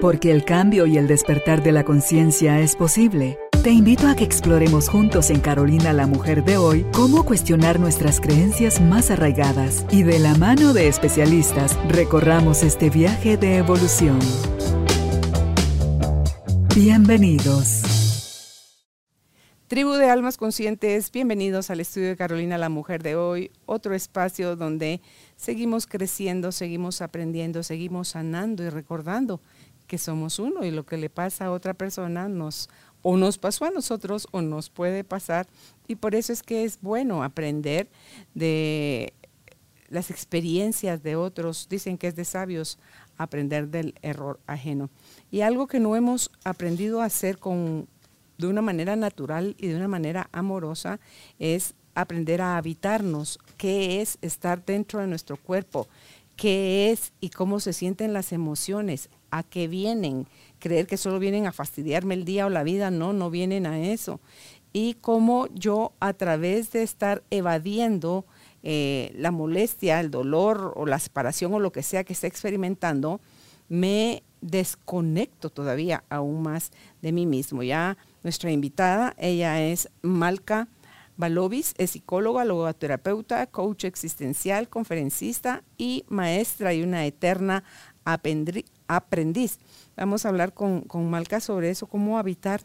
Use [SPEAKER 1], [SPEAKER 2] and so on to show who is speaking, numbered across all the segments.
[SPEAKER 1] Porque el cambio y el despertar de la conciencia es posible. Te invito a que exploremos juntos en Carolina la Mujer de hoy cómo cuestionar nuestras creencias más arraigadas y de la mano de especialistas recorramos este viaje de evolución. Bienvenidos.
[SPEAKER 2] Tribu de Almas Conscientes, bienvenidos al estudio de Carolina la Mujer de hoy, otro espacio donde seguimos creciendo, seguimos aprendiendo, seguimos sanando y recordando que somos uno y lo que le pasa a otra persona nos o nos pasó a nosotros o nos puede pasar y por eso es que es bueno aprender de las experiencias de otros. Dicen que es de sabios aprender del error ajeno. Y algo que no hemos aprendido a hacer con, de una manera natural y de una manera amorosa es aprender a habitarnos, qué es estar dentro de nuestro cuerpo, qué es y cómo se sienten las emociones, a qué vienen, creer que solo vienen a fastidiarme el día o la vida, no, no vienen a eso. Y cómo yo a través de estar evadiendo eh, la molestia, el dolor o la separación o lo que sea que esté experimentando, me desconecto todavía aún más de mí mismo. Ya nuestra invitada, ella es Malca Balovis es psicóloga, logoterapeuta, coach existencial, conferencista y maestra y una eterna aprendiz. Vamos a hablar con, con Malca sobre eso, cómo habitar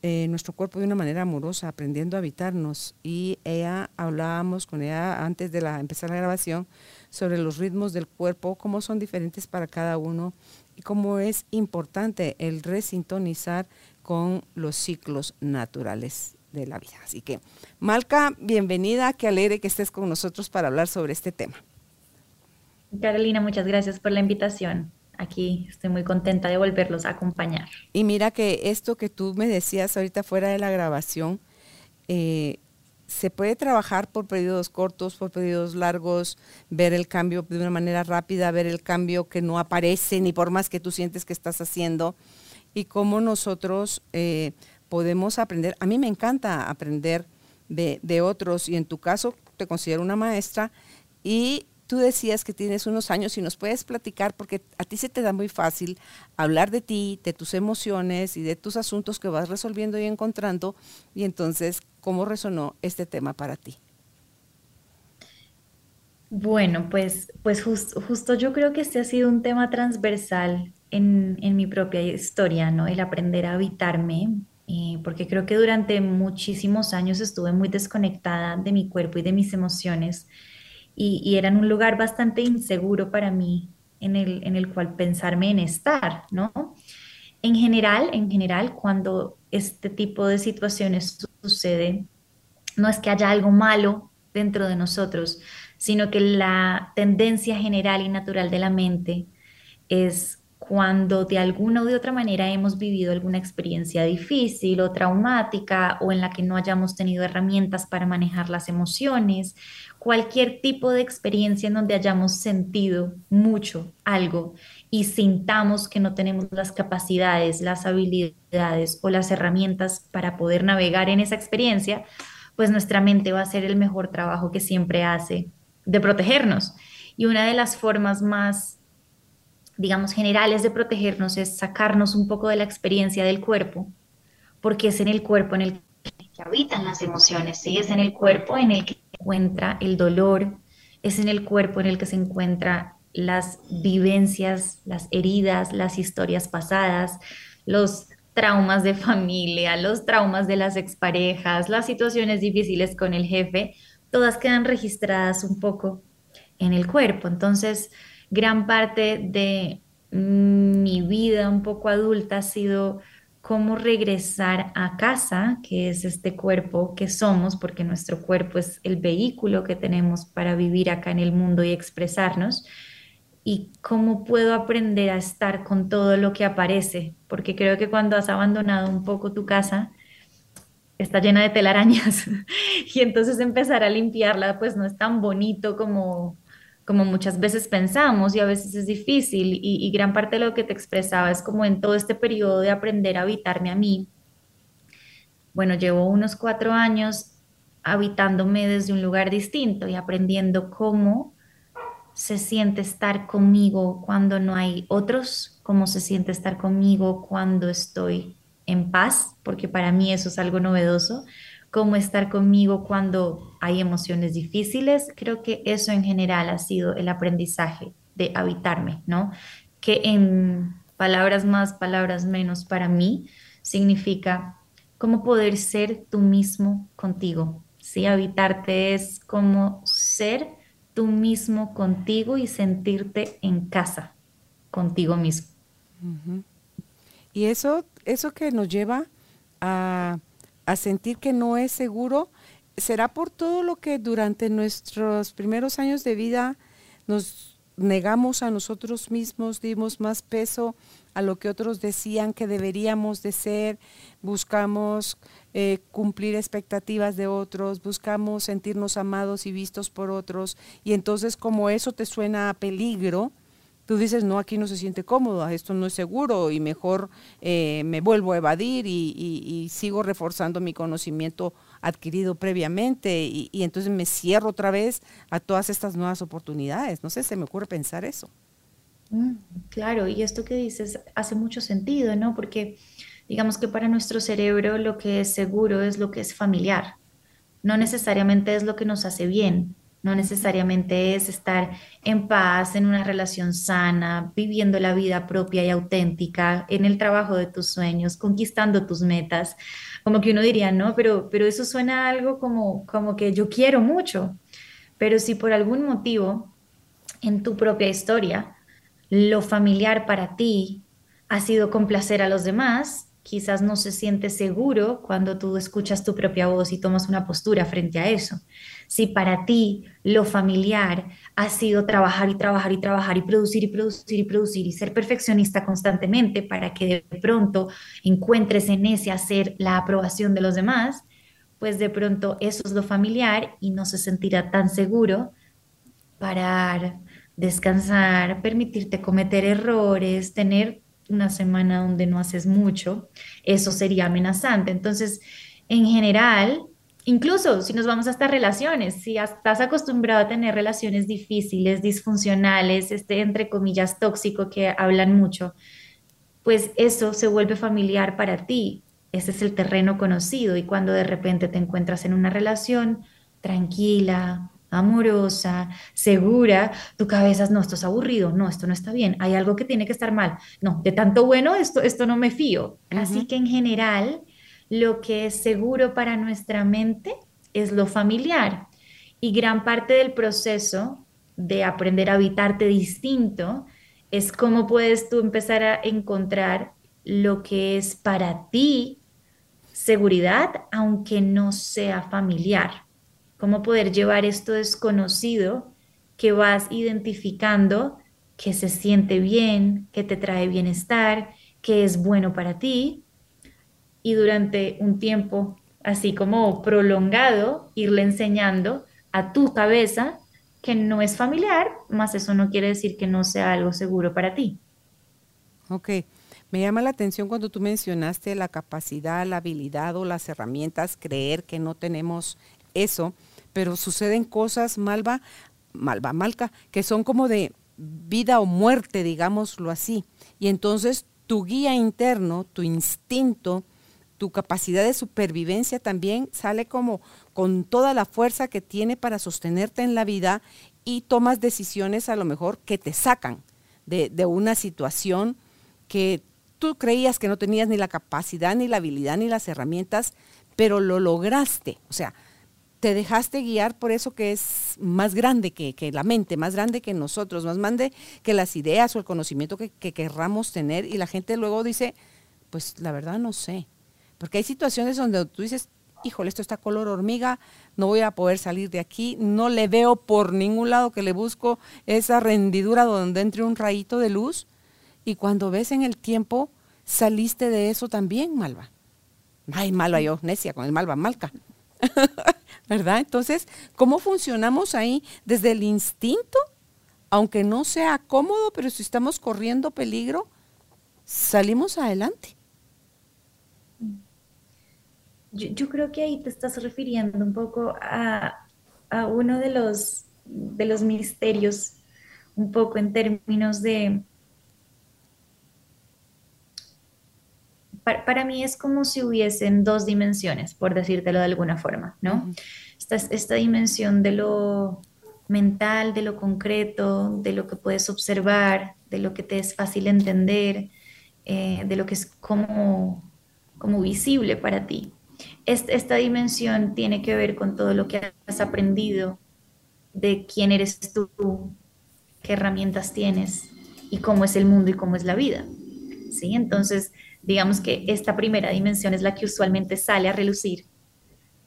[SPEAKER 2] eh, nuestro cuerpo de una manera amorosa, aprendiendo a habitarnos. Y ella, hablábamos con ella antes de la, empezar la grabación sobre los ritmos del cuerpo, cómo son diferentes para cada uno y cómo es importante el resintonizar con los ciclos naturales de la vida. Así que, Malca, bienvenida, qué alegre que estés con nosotros para hablar sobre este tema.
[SPEAKER 3] Carolina, muchas gracias por la invitación. Aquí estoy muy contenta de volverlos a acompañar.
[SPEAKER 2] Y mira que esto que tú me decías ahorita fuera de la grabación, eh, se puede trabajar por periodos cortos, por periodos largos, ver el cambio de una manera rápida, ver el cambio que no aparece ni por más que tú sientes que estás haciendo y cómo nosotros eh, podemos aprender. A mí me encanta aprender de, otros y en tu caso te considero una maestra y tú decías que tienes unos años y nos puedes platicar porque a ti se te da muy fácil hablar de ti, de tus emociones y de tus asuntos que vas resolviendo y encontrando y entonces, ¿cómo resonó este tema para ti?
[SPEAKER 3] Bueno, pues, pues justo yo creo que este ha sido un tema transversal en, en mi propia historia, ¿no? El aprender a habitarme, eh, porque creo que durante muchísimos años estuve muy desconectada de mi cuerpo y de mis emociones y, y era en un lugar bastante inseguro para mí en el, en el cual pensarme en estar, ¿no? En general, en general, cuando este tipo de situaciones suceden, no es que haya algo malo dentro de nosotros, sino que la tendencia general y natural de la mente es cuando de alguna u de otra manera hemos vivido alguna experiencia difícil o traumática o en la que no hayamos tenido herramientas para manejar las emociones, cualquier tipo de experiencia en donde hayamos sentido mucho algo y sintamos que no tenemos las capacidades, las habilidades o las herramientas para poder navegar en esa experiencia, pues nuestra mente va a hacer el mejor trabajo que siempre hace de protegernos. Y una de las formas más digamos, generales de protegernos es sacarnos un poco de la experiencia del cuerpo, porque es en el cuerpo en el que habitan las emociones, ¿sí? es en el cuerpo en el que encuentra el dolor, es en el cuerpo en el que se encuentran las vivencias, las heridas, las historias pasadas, los traumas de familia, los traumas de las exparejas, las situaciones difíciles con el jefe, todas quedan registradas un poco en el cuerpo. Entonces, gran parte de mi vida un poco adulta ha sido cómo regresar a casa, que es este cuerpo que somos, porque nuestro cuerpo es el vehículo que tenemos para vivir acá en el mundo y expresarnos, y cómo puedo aprender a estar con todo lo que aparece, porque creo que cuando has abandonado un poco tu casa, está llena de telarañas, y entonces empezar a limpiarla, pues no es tan bonito como como muchas veces pensamos y a veces es difícil y, gran parte de lo que te expresaba es como en todo este periodo de aprender a habitarme a mí. Bueno, llevo unos cuatro años habitándome desde un lugar distinto y aprendiendo cómo se siente estar conmigo cuando no hay otros, cómo se siente estar conmigo cuando estoy en paz, porque para mí eso es algo novedoso, cómo estar conmigo cuando hay emociones difíciles. Creo que eso en general ha sido el aprendizaje de habitarme, ¿no? Que en palabras más, palabras menos, para mí significa cómo poder ser tú mismo contigo. Sí, habitarte es como ser tú mismo contigo y sentirte en casa contigo mismo.
[SPEAKER 2] Y eso, eso que nos lleva a, a sentir que no es seguro, será por todo lo que durante nuestros primeros años de vida nos negamos a nosotros mismos, dimos más peso a lo que otros decían que deberíamos de ser, buscamos eh, cumplir expectativas de otros, buscamos sentirnos amados y vistos por otros, y entonces como eso te suena a peligro, tú dices, no, aquí no se siente cómodo, esto no es seguro y mejor eh, me vuelvo a evadir y, sigo reforzando mi conocimiento adquirido previamente y, entonces me cierro otra vez a todas estas nuevas oportunidades. No sé, se me ocurre pensar eso.
[SPEAKER 3] Mm, claro, y esto que dices hace mucho sentido, ¿no? Porque digamos que para nuestro cerebro lo que es seguro es lo que es familiar, no necesariamente es lo que nos hace bien. No necesariamente es estar en paz, en una relación sana, viviendo la vida propia y auténtica, en el trabajo de tus sueños, conquistando tus metas. Como que uno diría, no, pero, pero eso suena algo como, como que yo quiero mucho. Pero si por algún motivo en tu propia historia lo familiar para ti ha sido complacer a los demás, quizás no se siente seguro cuando tú escuchas tu propia voz y tomas una postura frente a eso. Si para ti lo familiar ha sido trabajar y trabajar y trabajar y producir y producir y producir y ser perfeccionista constantemente para que de pronto encuentres en ese hacer la aprobación de los demás, pues de pronto eso es lo familiar y no se sentirá tan seguro parar, descansar, permitirte cometer errores, tener una semana donde no haces mucho, eso sería amenazante. Entonces, en general, incluso si nos vamos a estas relaciones, si estás acostumbrado a tener relaciones difíciles, disfuncionales, este, entre comillas, tóxico que hablan mucho, pues eso se vuelve familiar para ti. Ese es el terreno conocido y cuando de repente te encuentras en una relación tranquila, amorosa, segura, tu cabeza es, no, esto es aburrido, no, esto no está bien, hay algo que tiene que estar mal, no, de tanto bueno, esto, esto no me fío. Así que en general, lo que es seguro para nuestra mente es lo familiar. Y gran parte del proceso de aprender a habitarte distinto es cómo puedes tú empezar a encontrar lo que es para ti seguridad, aunque no sea familiar cómo poder llevar esto desconocido que vas identificando que se siente bien, que te trae bienestar, que es bueno para ti y durante un tiempo así como prolongado irle enseñando a tu cabeza que no es familiar, más eso no quiere decir que no sea algo seguro para ti.
[SPEAKER 2] Ok, me llama la atención cuando tú mencionaste la capacidad, la habilidad o las herramientas, creer que no tenemos eso pero suceden cosas, Malva, Malva, Malca, que son como de vida o muerte, digámoslo así. Y entonces tu guía interno, tu instinto, tu capacidad de supervivencia también sale como con toda la fuerza que tiene para sostenerte en la vida y tomas decisiones a lo mejor que te sacan de, de una situación que tú creías que no tenías ni la capacidad, ni la habilidad, ni las herramientas, pero lo lograste. O sea, te dejaste guiar por eso que es más grande que, la mente, más grande que nosotros, más grande que las ideas o el conocimiento que, que querramos tener. Y la gente luego dice, pues la verdad no sé. Porque hay situaciones donde tú dices, híjole, esto está color hormiga, no voy a poder salir de aquí, no le veo por ningún lado que le busco esa rendidura donde entre un rayito de luz. Y cuando ves en el tiempo, saliste de eso también, Malva. Ay, Malva yo, necia con el Malva, Malca. ¿verdad? Entonces, ¿cómo funcionamos ahí? Desde el instinto, aunque no sea cómodo, pero si estamos corriendo peligro, salimos adelante.
[SPEAKER 3] Yo, creo que ahí te estás refiriendo un poco a, uno de los, de los misterios un poco en términos de... Para, mí es como si hubiesen dos dimensiones, por decírtelo de alguna forma, ¿no? esta, esta dimensión de lo mental, de lo concreto, de lo que puedes observar, de lo que te es fácil entender, eh, de lo que es como, como visible para ti. esta dimensión tiene que ver con todo lo que has aprendido de quién eres tú, qué herramientas tienes y cómo es el mundo y cómo es la vida. ¿Sí? Entonces, digamos que esta primera dimensión es la que usualmente sale a relucir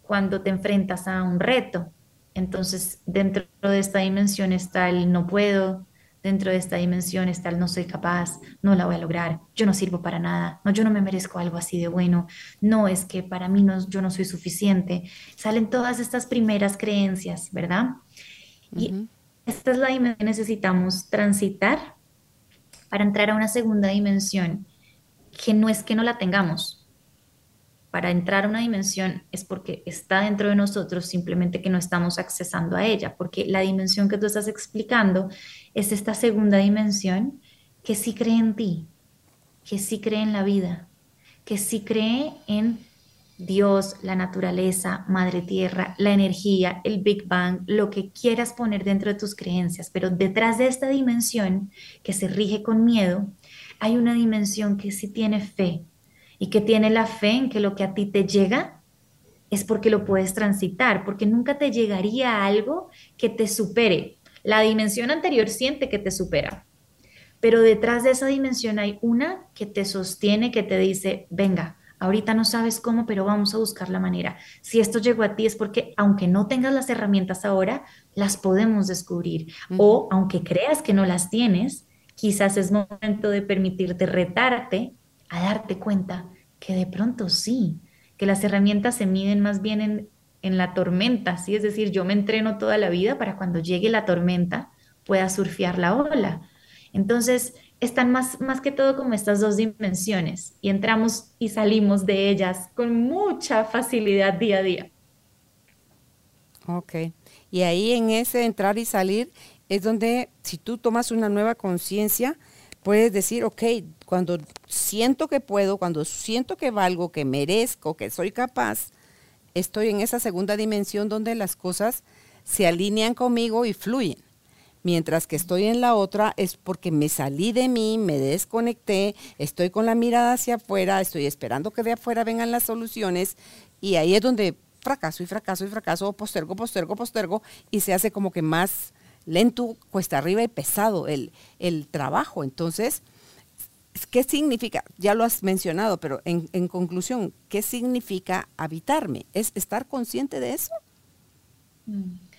[SPEAKER 3] cuando te enfrentas a un reto. Entonces, dentro de esta dimensión está el no puedo, dentro de esta dimensión está el no soy capaz, no la voy a lograr, yo no sirvo para nada, no, yo no me merezco algo así de bueno, no es que para mí no, yo no soy suficiente. Salen todas estas primeras creencias, ¿verdad? Y esta es la dimensión que necesitamos transitar para entrar a una segunda dimensión, que no es que no la tengamos. Para entrar a una dimensión es porque está dentro de nosotros, simplemente que no estamos accesando a ella, porque la dimensión que tú estás explicando es esta segunda dimensión que sí cree en ti, que sí cree en la vida, que sí cree en Dios, la naturaleza, Madre Tierra, la energía, el Big Bang, lo que quieras poner dentro de tus creencias, pero detrás de esta dimensión que se rige con miedo, hay una dimensión que sí tiene fe y que tiene la fe en que lo que a ti te llega es porque lo puedes transitar, porque nunca te llegaría algo que te supere. La dimensión anterior siente que te supera, pero detrás de esa dimensión hay una que te sostiene, que te dice, venga, Ahorita no sabes cómo, pero vamos a buscar la manera. Si esto llegó a ti es porque aunque no tengas las herramientas ahora, las podemos descubrir. O aunque creas que no las tienes, quizás es momento de permitirte retarte a darte cuenta que de pronto sí, que las herramientas se miden más bien en, en la tormenta, ¿sí? Es decir, yo me entreno toda la vida para cuando llegue la tormenta pueda surfear la ola. Entonces, están más, más que todo como estas dos dimensiones y entramos y salimos de ellas con mucha facilidad día a día.
[SPEAKER 2] Ok, y ahí en ese entrar y salir es donde si tú tomas una nueva conciencia, puedes decir, ok, cuando siento que puedo, cuando siento que valgo, que merezco, que soy capaz, estoy en esa segunda dimensión donde las cosas se alinean conmigo y fluyen. Mientras que estoy en la otra es porque me salí de mí, me desconecté, estoy con la mirada hacia afuera, estoy esperando que de afuera vengan las soluciones y ahí es donde fracaso y fracaso y fracaso, postergo, postergo, postergo y se hace como que más lento, cuesta arriba y pesado el, el trabajo. Entonces, ¿qué significa? Ya lo has mencionado, pero en, en conclusión, ¿qué significa habitarme? ¿Es estar consciente de eso?
[SPEAKER 3] Mm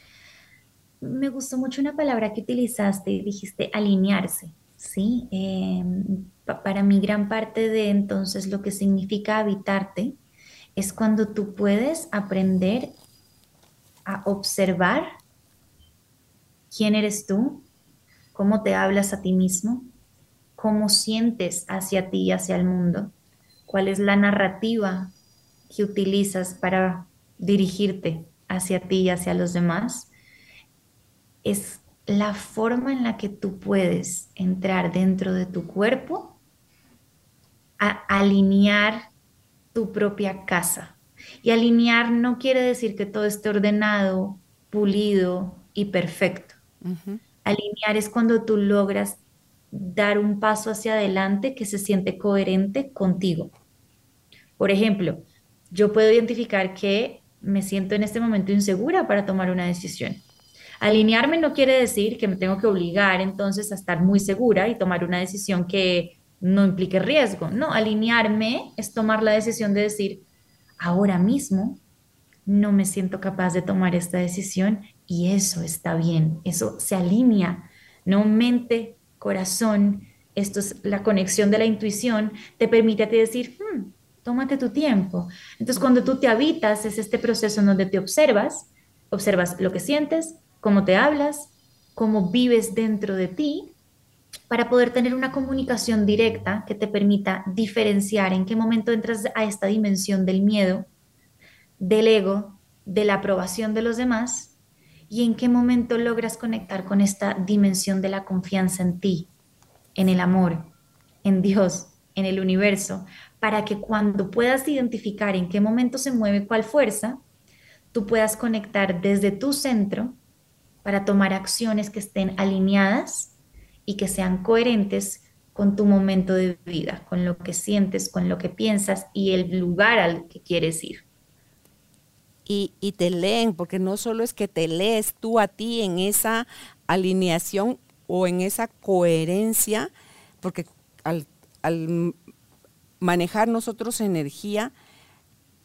[SPEAKER 3] me gustó mucho una palabra que utilizaste y dijiste alinearse, ¿sí? Em, para mí gran parte de entonces lo que significa habitarte es cuando tú puedes aprender a observar quién eres tú, cómo te hablas a ti mismo, cómo sientes hacia ti y hacia el mundo, cuál es la narrativa que utilizas para dirigirte hacia ti y hacia los demás es la forma en la que tú puedes entrar dentro de tu cuerpo a alinear tu propia casa. Y alinear no quiere decir que todo esté ordenado, pulido y perfecto. Alinear es cuando tú logras dar un paso hacia adelante que se siente coherente contigo. Por ejemplo, yo puedo identificar que me siento en este momento insegura para tomar una decisión Alinearme no quiere decir que me tengo que obligar entonces a estar muy segura y tomar una decisión que no implique riesgo. No, alinearme es tomar la decisión de decir, ahora mismo no me siento capaz de tomar esta decisión y eso está bien, eso se alinea, no mente, corazón, esto es la conexión de la intuición, te permite ti decir, hmm, tómate tu tiempo. Entonces cuando tú te habitas es este proceso en donde te observas, observas lo que sientes, cómo te hablas, cómo vives dentro de ti, para poder tener una comunicación directa que te permita diferenciar en qué momento entras a esta dimensión del miedo, del ego, de la aprobación de los demás ¿Y en qué momento logras conectar con esta dimensión de la confianza en ti, en el amor, en Dios, en el universo, para que cuando puedas identificar en qué momento se mueve cuál fuerza, tú puedas conectar desde tu centro para tomar acciones que estén alineadas y que sean coherentes con tu momento de vida, con lo que sientes, con lo que piensas y el lugar al que quieres ir
[SPEAKER 2] y, te leen, porque no solo es que te lees tú a ti en esa alineación o en esa coherencia, porque al, manejar nosotros energía,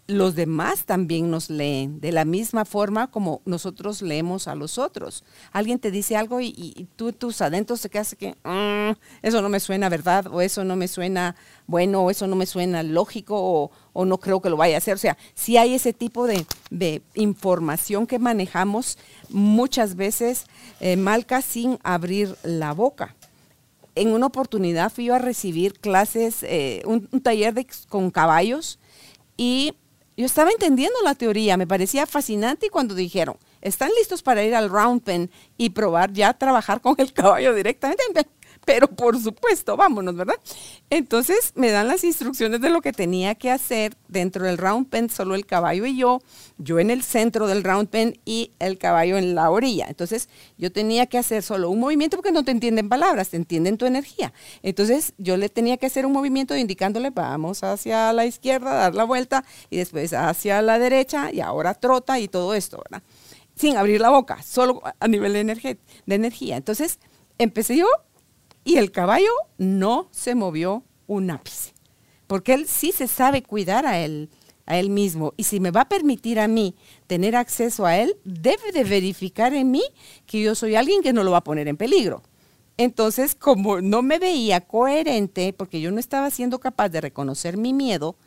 [SPEAKER 2] los demás también nos leen, de la misma forma como nosotros leemos a los otros. Alguien te dice algo y, tú tus adentros te quedas que mm, eso no me suena verdad, o eso no me suena bueno, o eso no me suena lógico, o, no creo que lo vaya a hacer. O sea, si hay ese tipo de, información que manejamos muchas veces, eh, Malca, sin abrir la boca en una oportunidad fui a recibir clases, eh, un, taller de, con caballos y yo estaba entendiendo la teoría, me parecía fascinante cuando dijeron, ¿están listos para ir al round pen y probar ya trabajar con el caballo directamente? Pero por supuesto, vámonos, ¿verdad? Entonces me dan las instrucciones de lo que tenía que hacer dentro del round pen, solo el caballo y yo, yo en el centro del round pen y el caballo en la orilla. Entonces yo tenía que hacer solo un movimiento porque no te entienden palabras, te entienden tu energía. Entonces yo le tenía que hacer un movimiento indicándole, vamos hacia la izquierda, dar la vuelta y después hacia la derecha y ahora trota y todo esto, ¿verdad? Sin abrir la boca, solo a nivel de, energía. Entonces empecé yo y el caballo no se movió un ápice, porque él sí se sabe cuidar a él, a él mismo. Y si me va a permitir a mí tener acceso a él, debe de verificar en mí que yo soy alguien que no lo va a poner en peligro. Entonces, como no me veía coherente, porque yo no estaba siendo capaz de reconocer mi miedo,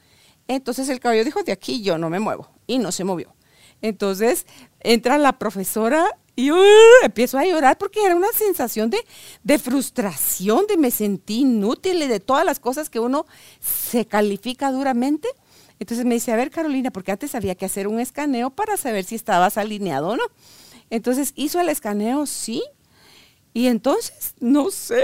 [SPEAKER 2] entonces el caballo dijo, de aquí yo no me muevo. Y no se movió. Entonces entra la profesora y uh, empiezo a llorar porque era una sensación de, frustración, de me sentí inútil, de todas las cosas que uno se califica duramente. Entonces me dice, a ver Carolina, porque antes había que hacer un escaneo para saber si estabas alineado o no. Entonces hizo el escaneo, sí. Y entonces, no sé,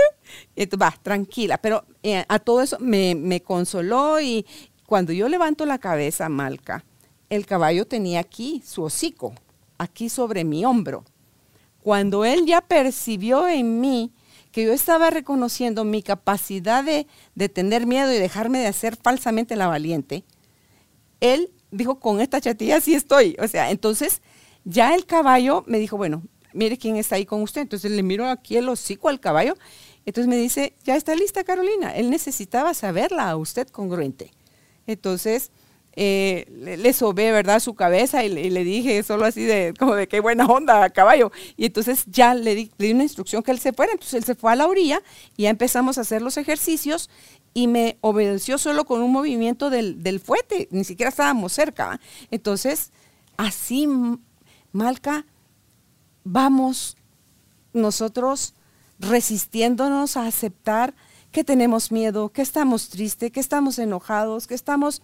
[SPEAKER 2] va, tranquila, pero eh, a todo eso me, me consoló y cuando yo levanto la cabeza, Malca, el caballo tenía aquí su hocico, aquí sobre mi hombro. Cuando él ya percibió en mí que yo estaba reconociendo mi capacidad de, tener miedo y dejarme de hacer falsamente la valiente, él dijo, con esta chatilla sí estoy. O sea, entonces ya el caballo me dijo, bueno, mire quién está ahí con usted. Entonces le miro aquí el hocico al caballo. Entonces me dice, ya está lista Carolina. Él necesitaba saberla a usted congruente. Entonces eh, le, sobé, ¿verdad?, su cabeza y le, dije solo así de, como de qué buena onda, caballo. Y entonces ya le di, una instrucción que él se fuera. Entonces él se fue a la orilla y ya empezamos a hacer los ejercicios y me obedeció solo con un movimiento del, del fuete, ni siquiera estábamos cerca. Entonces, así, Malca, vamos nosotros resistiéndonos a aceptar que tenemos miedo, que estamos tristes, que estamos enojados, que estamos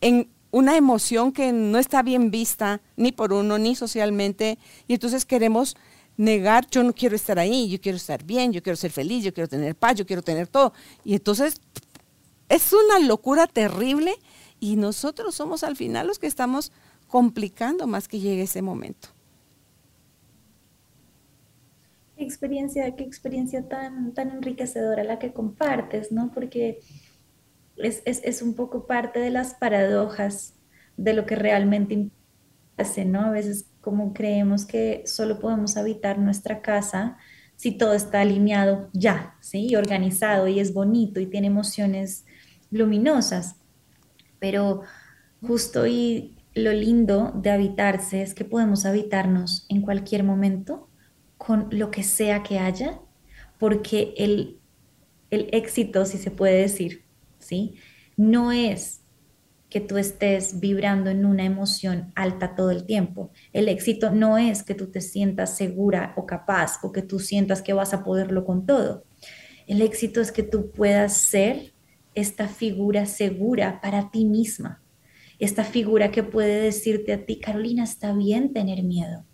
[SPEAKER 2] en una emoción que no está bien vista ni por uno ni socialmente y entonces queremos negar, yo no quiero estar ahí, yo quiero estar bien, yo quiero ser feliz, yo quiero tener paz, yo quiero tener todo. Y entonces es una locura terrible y nosotros somos al final los que estamos complicando más que llegue ese momento.
[SPEAKER 3] Qué experiencia, qué experiencia tan, tan enriquecedora la que compartes, ¿no? Porque es, un poco parte de las paradojas de lo que realmente hace, ¿no? A veces como creemos que solo podemos habitar nuestra casa si todo está alineado ya, ¿sí? Y organizado y es bonito y tiene emociones luminosas. Pero justo y lo lindo de habitarse es que podemos habitarnos en cualquier momento con lo que sea que haya, porque el, el éxito, si se puede decir, No es que tú estés vibrando en una emoción alta todo el tiempo. El éxito no es que tú te sientas segura o capaz o que tú sientas que vas a poderlo con todo. El éxito es que tú puedas ser esta figura segura para ti misma. Esta figura que puede decirte a ti, Carolina, está bien tener miedo.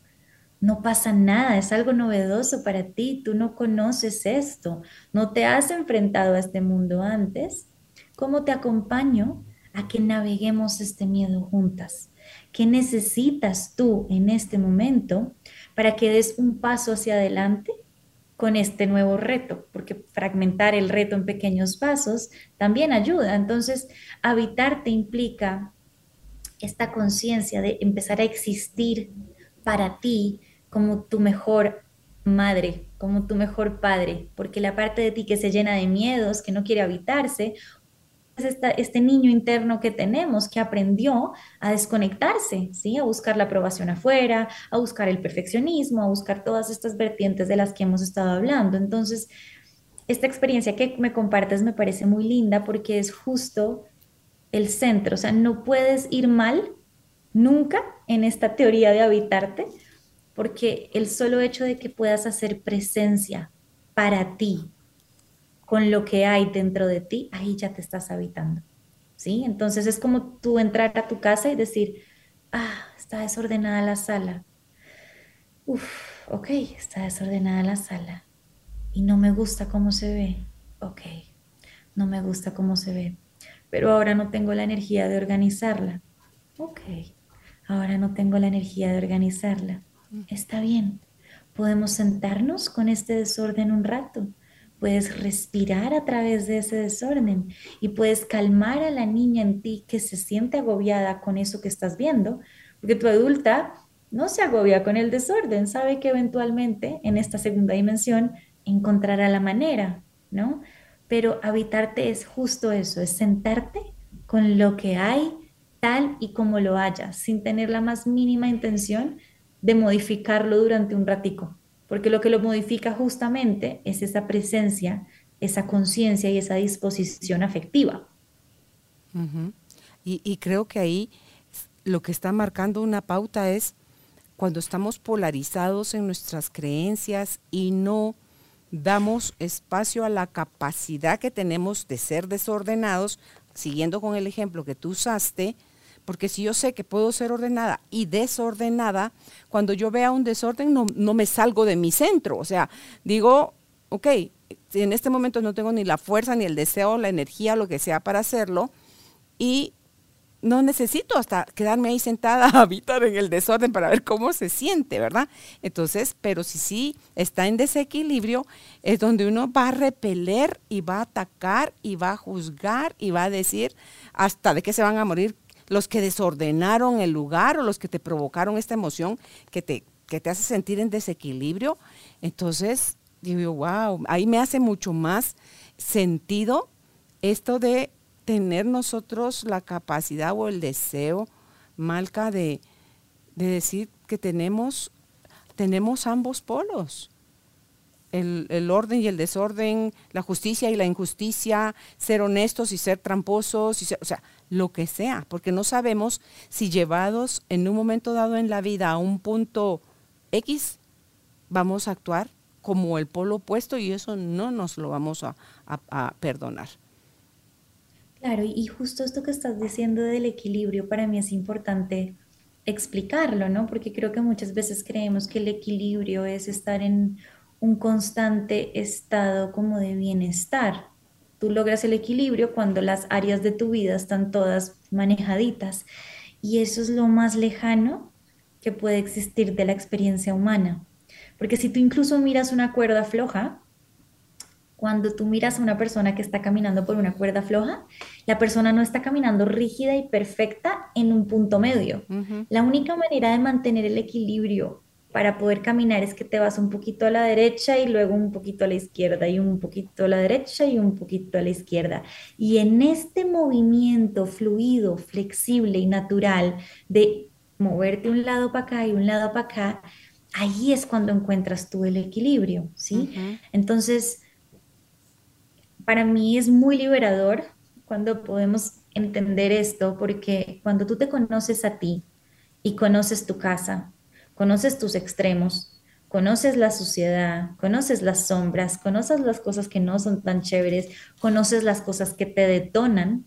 [SPEAKER 3] no pasa nada, es algo novedoso para ti, tú no conoces esto, no te has enfrentado a este mundo antes. ¿Cómo te acompaño a que naveguemos este miedo juntas? ¿Qué necesitas tú en este momento para que des un paso hacia adelante con este nuevo reto? Porque fragmentar el reto en pequeños pasos también ayuda. Entonces, habitarte implica esta conciencia de empezar a existir para ti como tu mejor madre, como tu mejor padre, porque la parte de ti que se llena de miedos, que no quiere habitarse, es este niño interno que tenemos que aprendió a desconectarse, ¿sí? a buscar la aprobación afuera, a buscar el perfeccionismo, a buscar todas estas vertientes de las que hemos estado hablando. Entonces, esta experiencia que me compartes me parece muy linda porque es justo el centro, o sea, no puedes ir mal nunca en esta teoría de habitarte porque el solo hecho de que puedas hacer presencia para ti con lo que hay dentro de ti, ahí ya te estás habitando. ¿Sí? Entonces es como tú entrar a tu casa y decir, ah, está desordenada la sala. Uf, ok, está desordenada la sala. Y no me gusta cómo se ve. Ok, no me gusta cómo se ve. Pero ahora no tengo la energía de organizarla. Ok, ahora no tengo la energía de organizarla está bien. Podemos sentarnos con este desorden un rato. Puedes respirar a través de ese desorden y puedes calmar a la niña en ti que se siente agobiada con eso que estás viendo, porque tu adulta no se agobia con el desorden, sabe que eventualmente en esta segunda dimensión encontrará la manera, ¿no? Pero habitarte es justo eso, es sentarte con lo que hay tal y como lo haya, sin tener la más mínima intención de modificarlo durante un ratico, porque lo que lo modifica justamente es esa presencia, esa conciencia y esa disposición afectiva.
[SPEAKER 2] y, creo que ahí lo que está marcando una pauta es cuando estamos polarizados en nuestras creencias y no damos espacio a la capacidad que tenemos de ser desordenados, siguiendo con el ejemplo que tú usaste, porque si yo sé que puedo ser ordenada y desordenada, cuando yo vea un desorden no, me salgo de mi centro. O sea, digo, ok, en este momento no tengo ni la fuerza, ni el deseo, la energía, lo que sea para hacerlo, y no necesito hasta quedarme ahí sentada a habitar en el desorden para ver cómo se siente, ¿verdad? Entonces, pero si sí está en desequilibrio, es donde uno va a repeler y va a atacar y va a juzgar y va a decir hasta de qué se van a morir los que desordenaron el lugar o los que te provocaron esta emoción que te, que te hace sentir en desequilibrio. Entonces, digo, wow, ahí me hace mucho más sentido esto de tener nosotros la capacidad o el deseo, Malca, de, de decir que tenemos, tenemos ambos polos. El, orden y el desorden, la justicia y la injusticia, ser honestos y ser tramposos, o sea, lo que sea, porque no sabemos si llevados en un momento dado en la vida a un punto X, vamos a actuar como el polo opuesto y eso no nos lo vamos a, perdonar.
[SPEAKER 3] Claro, y justo esto que estás diciendo del equilibrio para mí es importante explicarlo, ¿no? Porque creo que muchas veces creemos que el equilibrio es estar en un constante estado como de bienestar, Tú logras el equilibrio cuando las áreas de tu vida están todas manejaditas. Y eso es lo más lejano que puede existir de la experiencia humana. Porque si tú incluso miras una cuerda floja, cuando tú miras a una persona que está caminando por una cuerda floja, la persona no está caminando rígida y perfecta en un punto medio. La única manera de mantener el equilibrio para poder caminar es que te vas un poquito a la derecha y luego un poquito a la izquierda y un poquito a la derecha y un poquito a la izquierda. Y en este movimiento fluido, flexible y natural de moverte un lado para acá y un lado para acá, ahí es cuando encuentras tú el equilibrio, ¿sí? Entonces, para mí es muy liberador cuando podemos entender esto, porque cuando tú te conoces a ti y conoces tu casa, conoces tus extremos, conoces la suciedad, conoces las sombras, conoces las cosas que no son tan chéveres, conoces las cosas que te detonan,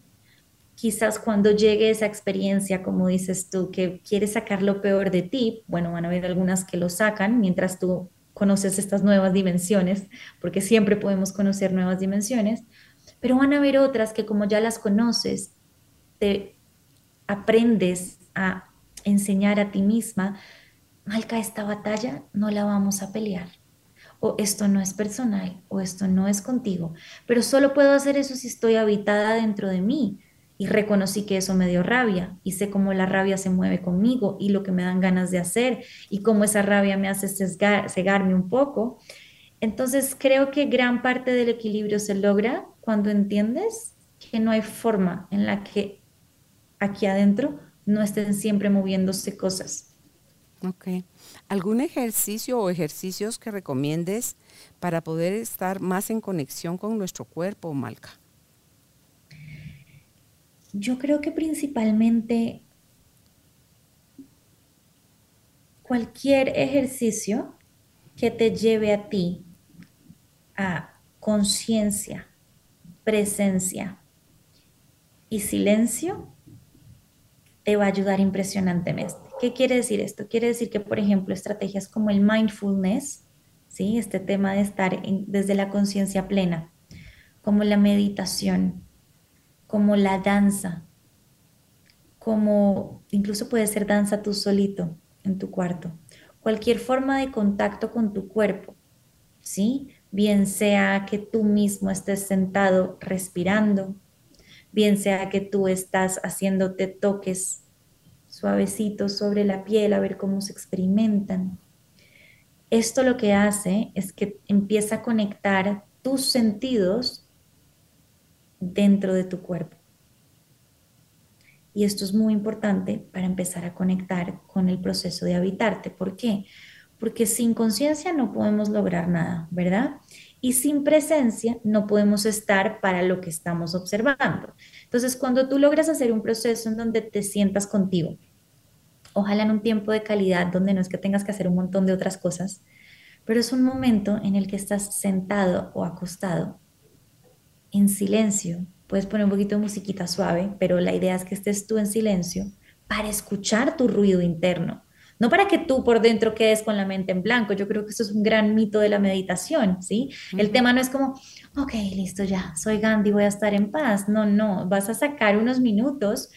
[SPEAKER 3] quizás cuando llegue esa experiencia, como dices tú, que quieres sacar lo peor de ti, bueno, van a haber algunas que lo sacan mientras tú conoces estas nuevas dimensiones, porque siempre podemos conocer nuevas dimensiones, pero van a haber otras que como ya las conoces, te aprendes a enseñar a ti misma, Malca, esta batalla no la vamos a pelear o esto no es personal, o esto no es contigo, pero solo puedo hacer eso si estoy habitada dentro de mí. Y reconocí que eso me dio rabia y sé cómo la rabia se mueve conmigo y lo que me dan ganas de hacer y cómo esa rabia me hace cegarme un poco. Entonces creo que gran parte del equilibrio se logra cuando entiendes que no hay forma en la que aquí adentro no estén siempre moviéndose cosas.
[SPEAKER 2] Ok. ¿Algún ejercicio o ejercicios que recomiendes para poder estar más en conexión con nuestro cuerpo, Malca?
[SPEAKER 3] Yo creo que principalmente cualquier ejercicio que te lleve a ti a conciencia, presencia y silencio te va a ayudar impresionantemente. ¿Qué quiere decir esto? Quiere decir que, por ejemplo, estrategias como el mindfulness, ¿sí? este tema de estar desde la conciencia plena, como la meditación, como la danza, como incluso puede ser danza tú solito en tu cuarto, cualquier forma de contacto con tu cuerpo, ¿sí? Bien sea que tú mismo estés sentado respirando, bien sea que tú estás haciéndote toques suavecitos sobre la piel a ver cómo se experimentan. Esto lo que hace es que empieza a conectar tus sentidos dentro de tu cuerpo. Y esto es muy importante para empezar a conectar con el proceso de habitarte. ¿Por qué? Porque sin conciencia no podemos lograr nada, ¿verdad? Y sin presencia no podemos estar para lo que estamos observando. Entonces, cuando tú logras hacer un proceso en donde te sientas contigo, ojalá en un tiempo de calidad donde no es que tengas que hacer un montón de otras cosas, pero es un momento en el que estás sentado o acostado en silencio. Puedes poner un poquito de musiquita suave, pero la idea es que estés tú en silencio para escuchar tu ruido interno, no para que tú por dentro quedes con la mente en blanco. Yo creo que eso es un gran mito de la meditación, ¿sí? El tema no es como, ok, listo, ya, soy Gandhi, voy a estar en paz. No, no, vas a sacar unos minutos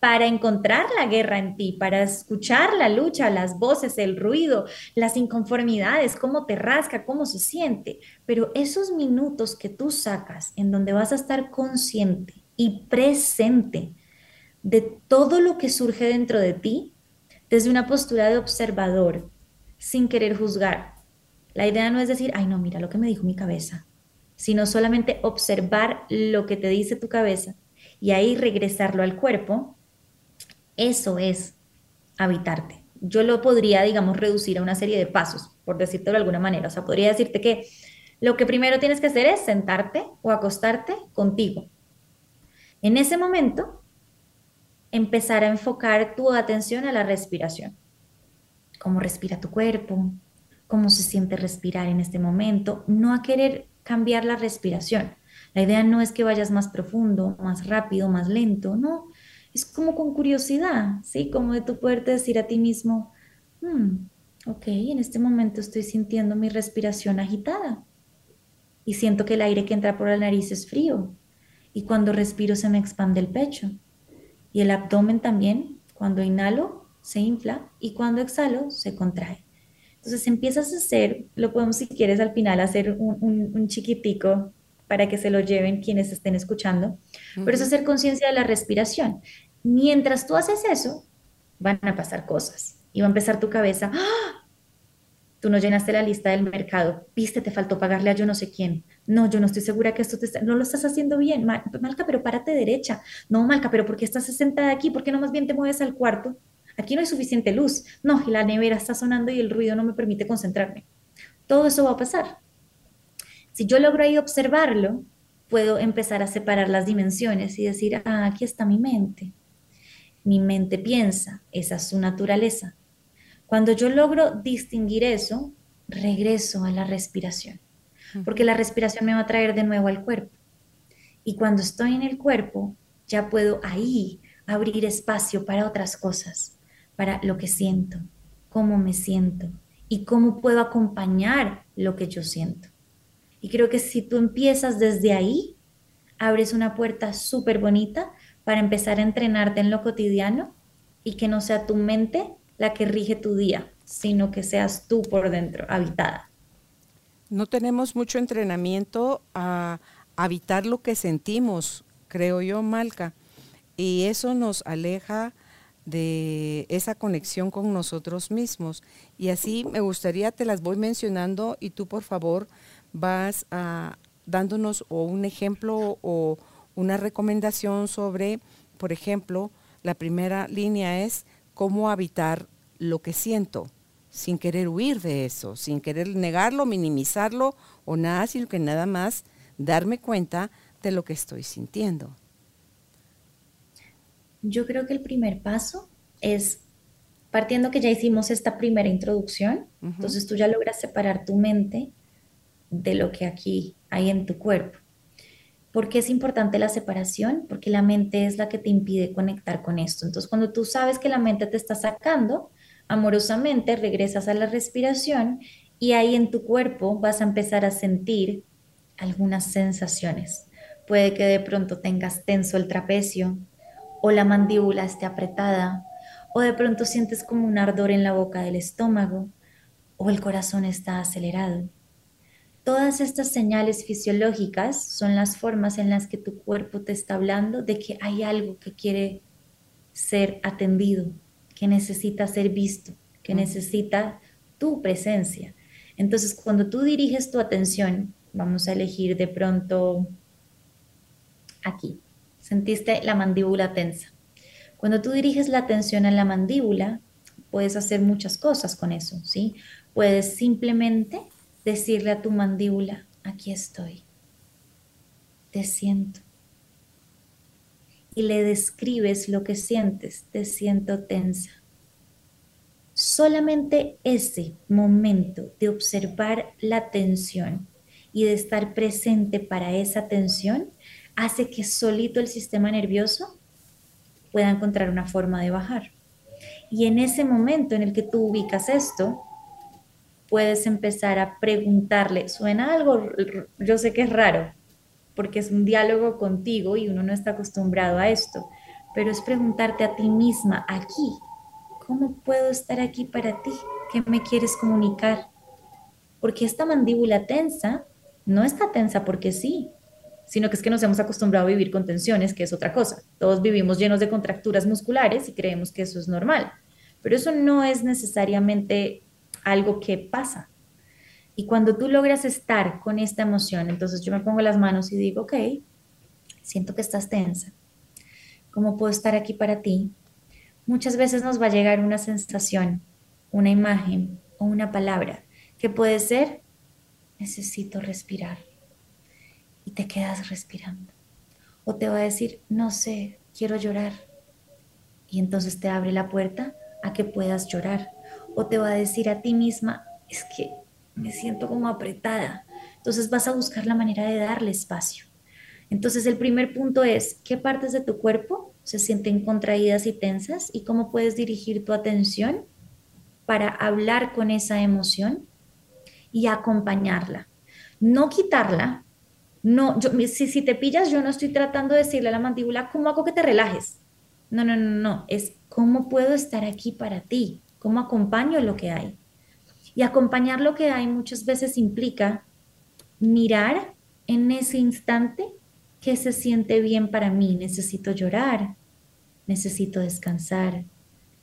[SPEAKER 3] para encontrar la guerra en ti, para escuchar la lucha, las voces, el ruido, las inconformidades, cómo te rasca, cómo se siente. Pero esos minutos que tú sacas en donde vas a estar consciente y presente de todo lo que surge dentro de ti, desde una postura de observador, sin querer juzgar. La idea no es decir, ay no, mira lo que me dijo mi cabeza, sino solamente observar lo que te dice tu cabeza y ahí regresarlo al cuerpo. Eso es habitarte. Yo lo podría, digamos, reducir a una serie de pasos, por decirte de alguna manera. O sea, podría decirte que lo que primero tienes que hacer es sentarte o acostarte contigo. En ese momento, empezar a enfocar tu atención a la respiración. Cómo respira tu cuerpo, cómo se siente respirar en este momento, no a querer cambiar la respiración. La idea no es que vayas más profundo, más rápido, más lento, no. Es como con curiosidad, ¿sí? Como de tu poderte decir a ti mismo, hmm, ok, en este momento estoy sintiendo mi respiración agitada y siento que el aire que entra por la nariz es frío y cuando respiro se me expande el pecho y el abdomen también, cuando inhalo, se infla y cuando exhalo, se contrae. Entonces empiezas a hacer, lo podemos si quieres al final hacer un, chiquitico para que se lo lleven quienes estén escuchando, pero es hacer conciencia de la respiración. Mientras tú haces eso, van a pasar cosas y va a empezar tu cabeza, ¡Ah! Tú no llenaste la lista del mercado. Viste, te faltó pagarle a yo no sé quién. No, yo no estoy segura que esto te está... No lo estás haciendo bien. Malca, pero párate derecha. No, Malca, pero ¿por qué estás sentada aquí? ¿Por qué no más bien te mueves al cuarto? Aquí no hay suficiente luz. No, y la nevera está sonando y el ruido no me permite concentrarme. Todo eso va a pasar. Si yo logro ahí observarlo, puedo empezar a separar las dimensiones y decir, ah, aquí está mi mente. Mi mente piensa, esa es su naturaleza cuando yo logro distinguir eso, regreso a la respiración, porque la respiración me va a traer de nuevo al cuerpo. Y cuando estoy en el cuerpo, ya puedo ahí abrir espacio para otras cosas, para lo que siento, cómo me siento y cómo puedo acompañar lo que yo siento. Y creo que si tú empiezas desde ahí, abres una puerta súper bonita para empezar a entrenarte en lo cotidiano y que no sea tu mente la que rige tu día, sino que seas tú por dentro, habitada.
[SPEAKER 2] No tenemos mucho entrenamiento a habitar lo que sentimos, creo yo, Malca, y eso nos aleja de esa conexión con nosotros mismos. Y así me gustaría, te las voy mencionando y tú por favor vas a, dándonos o un ejemplo o una recomendación sobre, por ejemplo, la primera línea es cómo habitar lo que siento, sin querer huir de eso, sin querer negarlo, minimizarlo o nada, sino que nada más darme cuenta de lo que estoy sintiendo.
[SPEAKER 3] Yo creo que el primer paso es, partiendo que ya hicimos esta primera introducción, entonces tú ya logras separar tu mente de lo que aquí hay en tu cuerpo. ¿Por qué es importante la separación? Porque la mente es la que te impide conectar con esto. Entonces, cuando tú sabes que la mente te está sacando, amorosamente regresas a la respiración y ahí en tu cuerpo vas a empezar a sentir algunas sensaciones. Puede que de pronto tengas tenso el trapecio o la mandíbula esté apretada o de pronto sientes como un ardor en la boca del estómago o el corazón está acelerado. Todas estas señales fisiológicas son las formas en las que tu cuerpo te está hablando de que hay algo que quiere ser atendido, que necesita ser visto, que necesita tu presencia. Entonces, cuando tú diriges tu atención, vamos a elegir de pronto aquí, sentiste la mandíbula tensa. Cuando tú diriges la atención a la mandíbula, puedes hacer muchas cosas con eso, ¿sí? Puedes simplemente decirle a tu mandíbula, aquí estoy, te siento. Y le describes lo que sientes, te siento tensa. Solamente ese momento de observar la tensión y de estar presente para esa tensión hace que solito el sistema nervioso pueda encontrar una forma de bajar. Y en ese momento en el que tú ubicas esto, puedes empezar a preguntarle, suena algo, yo sé que es raro, porque es un diálogo contigo y uno no está acostumbrado a esto, pero es preguntarte a ti misma, aquí, ¿cómo puedo estar aquí para ti? ¿Qué me quieres comunicar? Porque esta mandíbula tensa no está tensa porque sí, sino que es que nos hemos acostumbrado a vivir con tensiones, que es otra cosa. Todos vivimos llenos de contracturas musculares y creemos que eso es normal, pero eso no es necesariamente algo que pasa. Y cuando tú logras estar con esta emoción, entonces yo me pongo las manos y digo, ok, siento que estás tensa. ¿Cómo puedo estar aquí para ti? Muchas veces nos va a llegar una sensación, una imagen o una palabra que puede ser, necesito respirar. Y te quedas respirando. O te va a decir, no sé, quiero llorar. Y entonces te abre la puerta a que puedas llorar o te va a decir a ti misma, es que me siento como apretada. Entonces vas a buscar la manera de darle espacio. Entonces el primer punto es, ¿qué partes de tu cuerpo se sienten contraídas y tensas y cómo puedes dirigir tu atención para hablar con esa emoción y acompañarla? No quitarla. No, yo, si, si te pillas, yo no estoy tratando de decirle a la mandíbula, ¿cómo hago que te relajes? No, no, no, no, es cómo puedo estar aquí para ti, cómo acompaño lo que hay. Y acompañar lo que hay muchas veces implica mirar en ese instante qué se siente bien para mí. Necesito llorar, necesito descansar,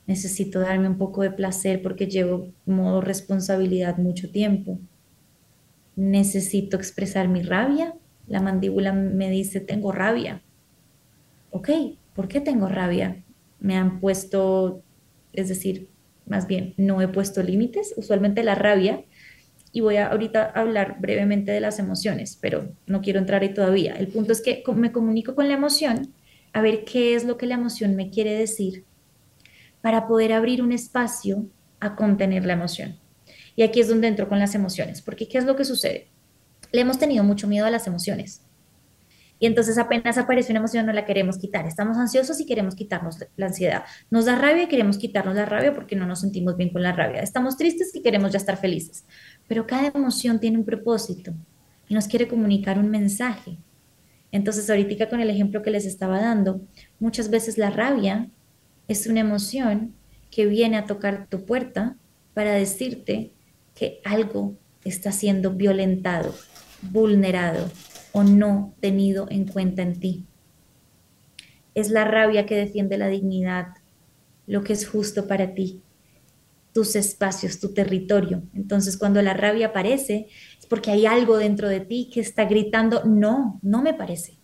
[SPEAKER 3] necesito darme un poco de placer porque llevo modo responsabilidad mucho tiempo. Necesito expresar mi rabia. La mandíbula me dice, tengo rabia. Ok, ¿por qué tengo rabia? Me han puesto, es decir, más bien no he puesto límites, usualmente la rabia, y voy a ahorita hablar brevemente de las emociones, pero no quiero entrar ahí todavía. El punto es que me comunico con la emoción, a ver qué es lo que la emoción me quiere decir, para poder abrir un espacio a contener la emoción. Y aquí es donde entro con las emociones, porque ¿qué es lo que sucede? Le hemos tenido mucho miedo a las emociones. Y entonces apenas aparece una emoción no la queremos quitar. Estamos ansiosos y queremos quitarnos la ansiedad. Nos da rabia y queremos quitarnos la rabia porque no nos sentimos bien con la rabia. Estamos tristes y queremos ya estar felices. Pero cada emoción tiene un propósito y nos quiere comunicar un mensaje. Entonces ahorita con el ejemplo que les estaba dando, muchas veces la rabia es una emoción que viene a tocar tu puerta para decirte que algo está siendo violentado, vulnerado o no tenido en cuenta en ti. Es la rabia que defiende la dignidad, lo que es justo para ti, tus espacios, tu territorio. Entonces, cuando la rabia aparece, es porque hay algo dentro de ti que está gritando, no, no me parece.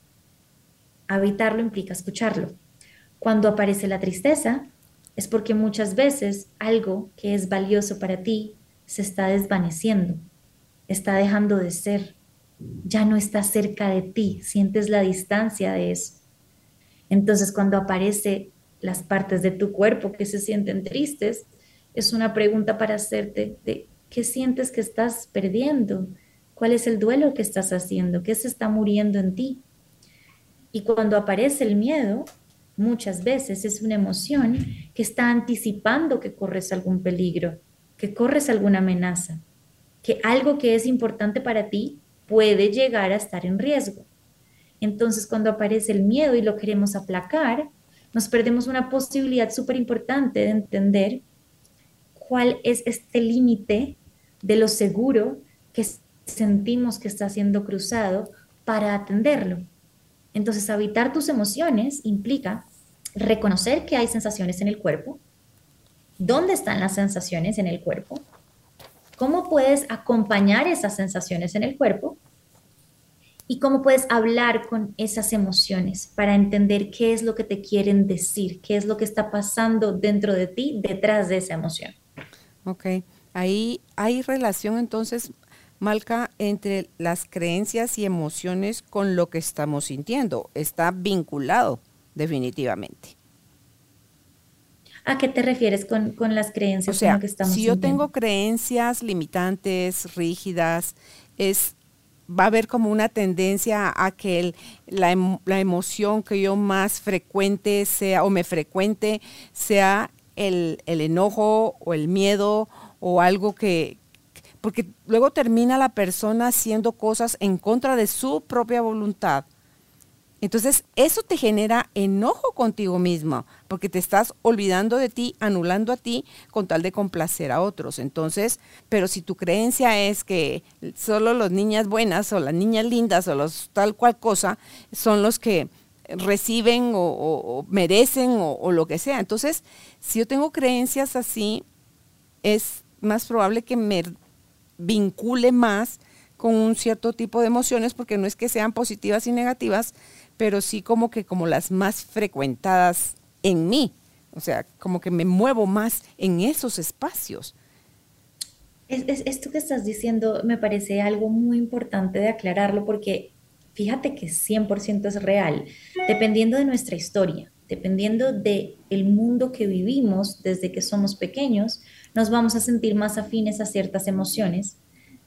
[SPEAKER 3] Habitarlo implica escucharlo. Cuando aparece la tristeza, es porque muchas veces algo que es valioso para ti se está desvaneciendo, está dejando de ser, ya no está cerca de ti, sientes la distancia de eso. Entonces cuando aparece las partes de tu cuerpo que se sienten tristes, es una pregunta para hacerte de qué sientes que estás perdiendo, cuál es el duelo que estás haciendo, qué se está muriendo en ti. Y cuando aparece el miedo, muchas veces es una emoción que está anticipando que corres algún peligro, que corres alguna amenaza, que algo que es importante para ti puede llegar a estar en riesgo. Entonces, cuando aparece el miedo y lo queremos aplacar, nos perdemos una posibilidad súper importante de entender cuál es este límite de lo seguro que sentimos que está siendo cruzado para atenderlo. Entonces, habitar tus emociones implica reconocer que hay sensaciones en el cuerpo, dónde están las sensaciones en el cuerpo, cómo puedes acompañar esas sensaciones en el cuerpo y cómo puedes hablar con esas emociones para entender qué es lo que te quieren decir, qué es lo que está pasando dentro de ti detrás de esa emoción.
[SPEAKER 2] Ok, ahí hay relación entonces, Malca, entre las creencias y emociones con lo que estamos sintiendo. Está vinculado, definitivamente.
[SPEAKER 3] ¿A qué te refieres con, las creencias?
[SPEAKER 2] O sea, que estamos si yo tengo creencias limitantes, rígidas, es va a haber como una tendencia a que la, emoción que yo más frecuente sea o me frecuente sea el, el enojo o el miedo o algo que, porque luego termina la persona haciendo cosas en contra de su propia voluntad entonces, eso te genera enojo contigo mismo, porque te estás olvidando de ti, anulando a ti con tal de complacer a otros. Entonces, pero si tu creencia es que solo las niñas buenas o las niñas lindas o los tal cual cosa son los que reciben o, merecen o, o lo que sea. Entonces, si yo tengo creencias así, es más probable que me vincule más con un cierto tipo de emociones, porque no es que sean positivas y negativas, pero sí como que como las más frecuentadas en mí. O sea, como que me muevo más en esos espacios.
[SPEAKER 3] Es, esto que estás diciendo me parece algo muy importante de aclararlo porque fíjate que 100% es real, dependiendo de nuestra historia, dependiendo de el mundo que vivimos desde que somos pequeños, nos vamos a sentir más afines a ciertas emociones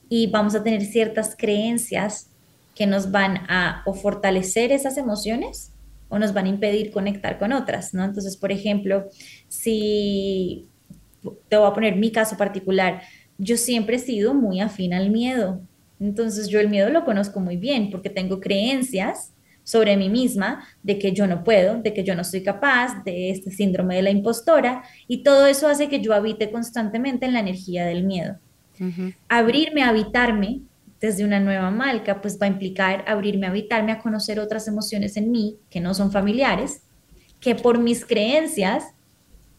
[SPEAKER 3] y vamos a tener ciertas creencias que nos van a o fortalecer esas emociones o nos van a impedir conectar con otras, ¿no? Entonces, por ejemplo, si te voy a poner mi caso particular, yo siempre he sido muy afín al miedo. Entonces, yo el miedo lo conozco muy bien porque tengo creencias sobre mí misma de que yo no puedo, de que yo no soy capaz, de este síndrome de la impostora, y todo eso hace que yo habite constantemente en la energía del miedo. Abrirme, habitarme desde una nueva marca, pues va a implicar abrirme a habitarme, a conocer otras emociones en mí que no son familiares, que por mis creencias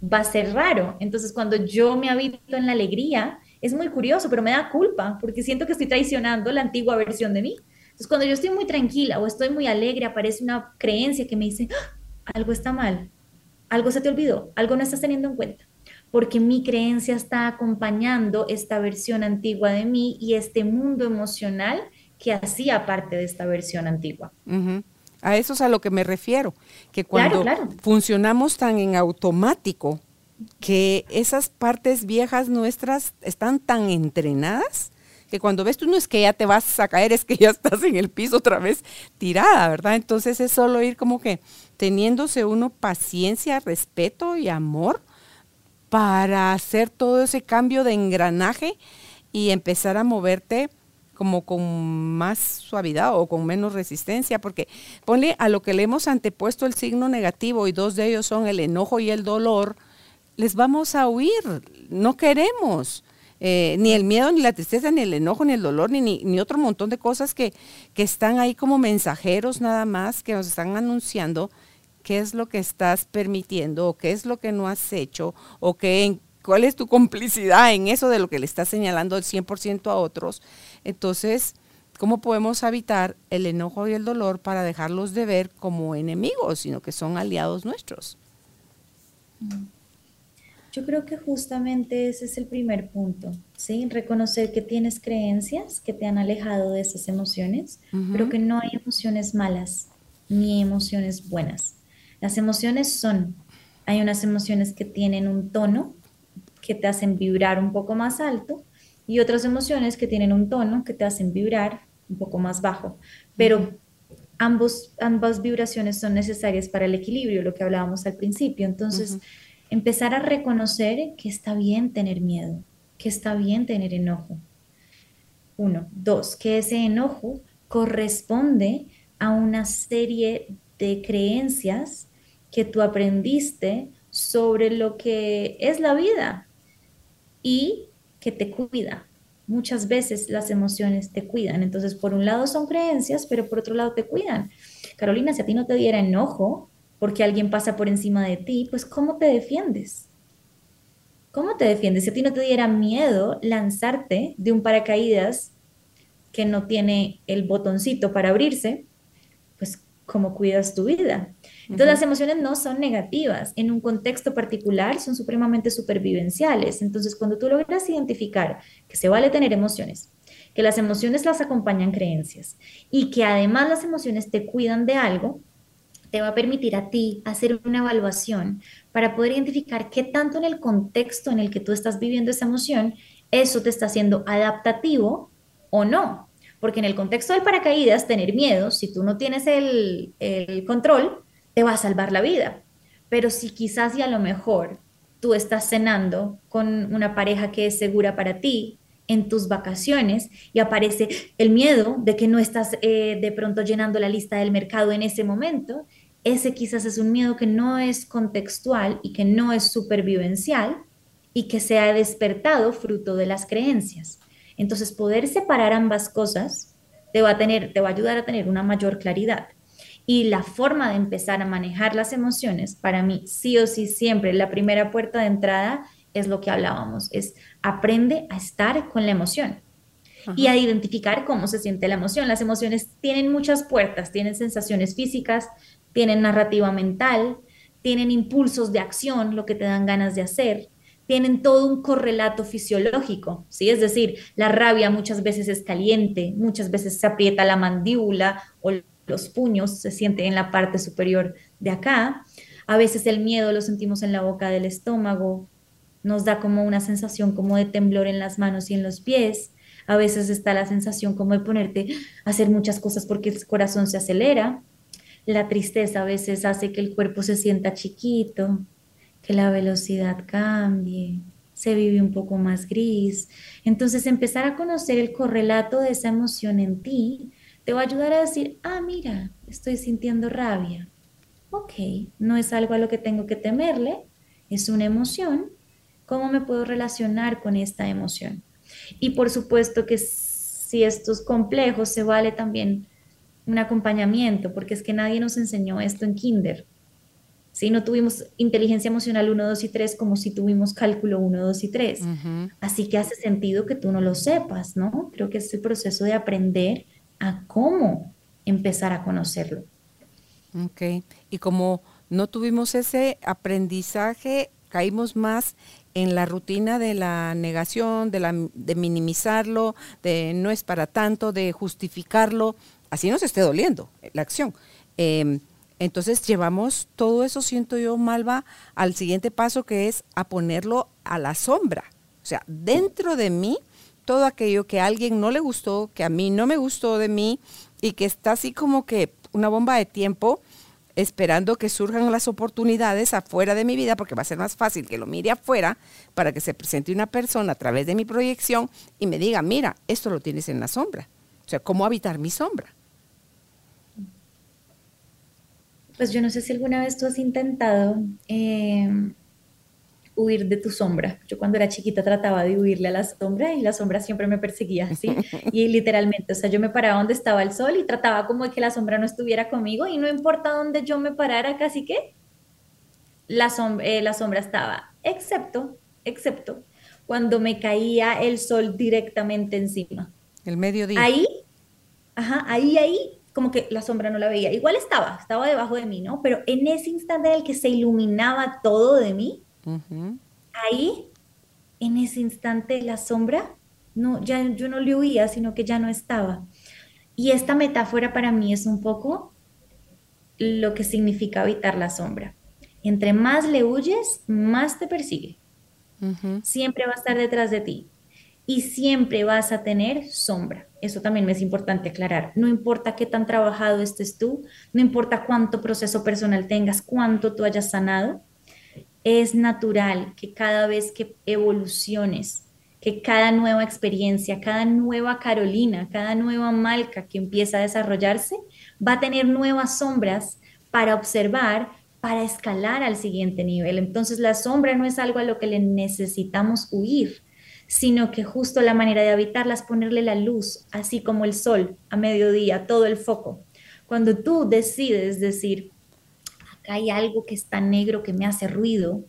[SPEAKER 3] va a ser raro. Entonces, cuando yo me habito en la alegría, es muy curioso, pero me da culpa porque siento que estoy traicionando la antigua versión de mí. Entonces, cuando yo estoy muy tranquila o estoy muy alegre, aparece una creencia que me dice, ¡Ah! algo está mal, algo se te olvidó, algo no estás teniendo en cuenta porque mi creencia está acompañando esta versión antigua de mí y este mundo emocional que hacía parte de esta versión antigua.
[SPEAKER 2] A eso es a lo que me refiero, que cuando funcionamos tan en automático, que esas partes viejas nuestras están tan entrenadas que cuando ves tú no es que ya te vas a caer, es que ya estás en el piso otra vez tirada, ¿verdad? Entonces es solo ir como que teniéndose uno paciencia, respeto y amor para hacer todo ese cambio de engranaje y empezar a moverte como con más suavidad o con menos resistencia, porque ponle a lo que le hemos antepuesto el signo negativo y dos de ellos son el enojo y el dolor, les vamos a huir, no queremos. Eh, ni el miedo, ni la tristeza, ni el enojo, ni el dolor, ni, ni, otro montón de cosas que, que están ahí como mensajeros nada más, que nos están anunciando qué es lo que estás permitiendo o qué es lo que no has hecho o qué, cuál es tu complicidad en eso de lo que le estás señalando el 100% a otros. Entonces, ¿cómo podemos evitar el enojo y el dolor para dejarlos de ver como enemigos, sino que son aliados nuestros?
[SPEAKER 3] Yo creo que justamente ese es el primer punto, ¿sí? Reconocer que tienes creencias que te han alejado de esas emociones, pero que no hay emociones malas ni emociones buenas. Las emociones son, hay unas emociones que tienen un tono que te hacen vibrar un poco más alto y otras emociones que tienen un tono que te hacen vibrar un poco más bajo, pero ambos, ambas vibraciones son necesarias para el equilibrio, lo que hablábamos al principio. Entonces, empezar a reconocer que está bien tener miedo, que está bien tener enojo. Uno. Dos, que ese enojo corresponde a una serie de creencias que tú aprendiste sobre lo que es la vida y que te cuida. Muchas veces las emociones te cuidan. Entonces, por un lado son creencias, pero por otro lado te cuidan. Carolina, si a ti no te diera enojo, porque alguien pasa por encima de ti, pues ¿cómo te defiendes? ¿Cómo te defiendes? Si a ti no te diera miedo lanzarte de un paracaídas que no tiene el botoncito para abrirse, ¿cómo cuidas tu vida? Entonces las emociones no son negativas, en un contexto particular son supremamente supervivenciales. Entonces cuando tú logras identificar que se vale tener emociones, que las emociones las acompañan creencias y que además las emociones te cuidan de algo, te va a permitir a ti hacer una evaluación para poder identificar qué tanto en el contexto en el que tú estás viviendo esa emoción, eso te está haciendo adaptativo o no. Porque en el contexto del paracaídas, tener miedo, si tú no tienes el, control, te va a salvar la vida. Pero si quizás y a lo mejor tú estás cenando con una pareja que es segura para ti, en tus vacaciones y aparece el miedo de que no estás eh, de pronto llenando la lista del mercado en ese momento, ese quizás es un miedo que no es contextual y que no es supervivencial y que se ha despertado fruto de las creencias. Entonces, poder separar ambas cosas te va a tener, te va a ayudar a tener una mayor claridad. Y la forma de empezar a manejar las emociones, para mí, sí o sí, siempre la primera puerta de entrada es lo que hablábamos, es aprende a estar con la emoción y a identificar cómo se siente la emoción. Las emociones tienen muchas puertas, tienen sensaciones físicas, tienen narrativa mental, tienen impulsos de acción, lo que te dan ganas de hacer, tienen todo un correlato fisiológico, ¿sí? Es decir, la rabia muchas veces es caliente, muchas veces se aprieta la mandíbula o los puños se siente en la parte superior de acá. A veces el miedo lo sentimos en la boca del estómago, nos da como una sensación como de temblor en las manos y en los pies. A veces está la sensación como de ponerte a hacer muchas cosas porque el corazón se acelera. La tristeza a veces hace que el cuerpo se sienta chiquito, que la velocidad cambie, se vive un poco más gris. Entonces empezar a conocer el correlato de esa emoción en ti te va a ayudar a decir, ah, mira, estoy sintiendo rabia. Ok, no es algo a lo que tengo que temerle, es una emoción ¿Cómo me puedo relacionar con esta emoción? Y por supuesto que si esto es complejo, se vale también un acompañamiento, porque es que nadie nos enseñó esto en kinder. Si no tuvimos inteligencia emocional 1, 2 y 3 como si tuvimos cálculo 1, 2 y 3. Así que hace sentido que tú no lo sepas, ¿no? Creo que es el proceso de aprender a cómo empezar a conocerlo.
[SPEAKER 2] Ok, y como no tuvimos ese aprendizaje, caímos más en la rutina de la negación, de, la, de minimizarlo, de no es para tanto, de justificarlo, así nos esté doliendo la acción. Em, entonces llevamos todo eso, siento yo, Malva, al siguiente paso que es a ponerlo a la sombra. O sea, dentro de mí todo aquello que a alguien no le gustó, que a mí no me gustó de mí y que está así como que una bomba de tiempo esperando que surjan las oportunidades afuera de mi vida, porque va a ser más fácil que lo mire afuera para que se presente una persona a través de mi proyección y me diga, mira, esto lo tienes en la sombra. O sea, ¿cómo habitar mi sombra?
[SPEAKER 3] Pues yo no sé si alguna vez tú has intentado eh, huir de tu sombra. Yo cuando era chiquita trataba de huirle a la sombra y la sombra siempre me perseguía, ¿sí? Y literalmente, o sea, yo me paraba donde estaba el sol y trataba como de que la sombra no estuviera conmigo y no importa dónde yo me parara, casi que la sombra, eh, la sombra estaba, excepto, excepto cuando me caía el sol directamente encima.
[SPEAKER 2] El mediodía.
[SPEAKER 3] Ahí, ajá, ahí, ahí, como que la sombra no la veía. Igual estaba, estaba debajo de mí, ¿no? Pero en ese instante en el que se iluminaba todo de mí, ahí, en ese instante, la sombra, no, ya yo no le huía, sino que ya no estaba. Y esta metáfora para mí es un poco lo que significa habitar la sombra. Entre más le huyes, más te persigue. Siempre va a estar detrás de ti y siempre vas a tener sombra. Eso también me es importante aclarar. No importa qué tan trabajado estés tú, no importa cuánto proceso personal tengas, cuánto tú hayas sanado, es natural que cada vez que evoluciones, que cada nueva experiencia, cada nueva Carolina, cada nueva Malca que empieza a desarrollarse, va a tener nuevas sombras para observar, para escalar al siguiente nivel. Entonces la sombra no es algo a lo que le necesitamos huir, sino que justo la manera de habitarla es ponerle la luz, así como el sol a mediodía, todo el foco. Cuando tú decides decir, acá hay algo que está negro que me hace ruido,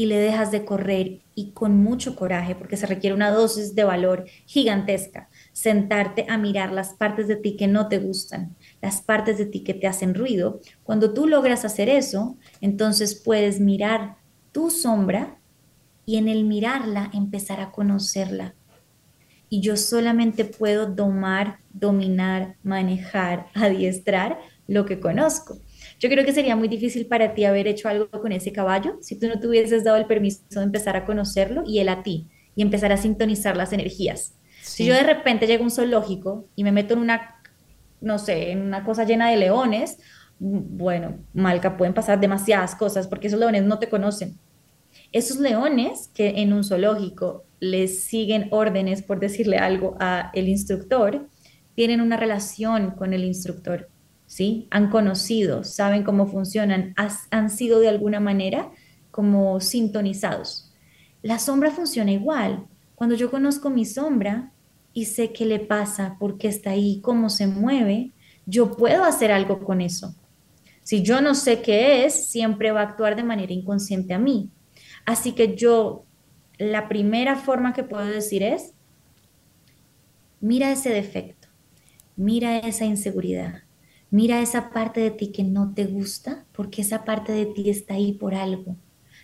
[SPEAKER 3] y le dejas de correr y con mucho coraje, porque se requiere una dosis de valor gigantesca, sentarte a mirar las partes de ti que no te gustan, las partes de ti que te hacen ruido. Cuando tú logras hacer eso, entonces puedes mirar tu sombra y en el mirarla empezar a conocerla. Y yo solamente puedo domar, dominar, manejar, adiestrar lo que conozco. Yo creo que sería muy difícil para ti haber hecho algo con ese caballo si tú no te hubieses dado el permiso de empezar a conocerlo y él a ti y empezar a sintonizar las energías. Si yo de repente llego a un zoológico y me meto en una, no sé, en una cosa llena de leones, bueno, Malca, pueden pasar demasiadas cosas porque esos leones no te conocen. Esos leones que en un zoológico les siguen órdenes, por decirle algo, a el instructor, tienen una relación con el instructor, ¿sí? Han conocido, saben cómo funcionan, han sido de alguna manera como sintonizados. La sombra funciona igual. Cuando yo conozco mi sombra y sé qué le pasa, por qué está ahí, cómo se mueve, yo puedo hacer algo con eso. Si yo no sé qué es, siempre va a actuar de manera inconsciente a mí. Así que yo, la primera forma que puedo decir es, mira ese defecto, mira esa inseguridad, mira esa parte de ti que no te gusta, porque esa parte de ti está ahí por algo.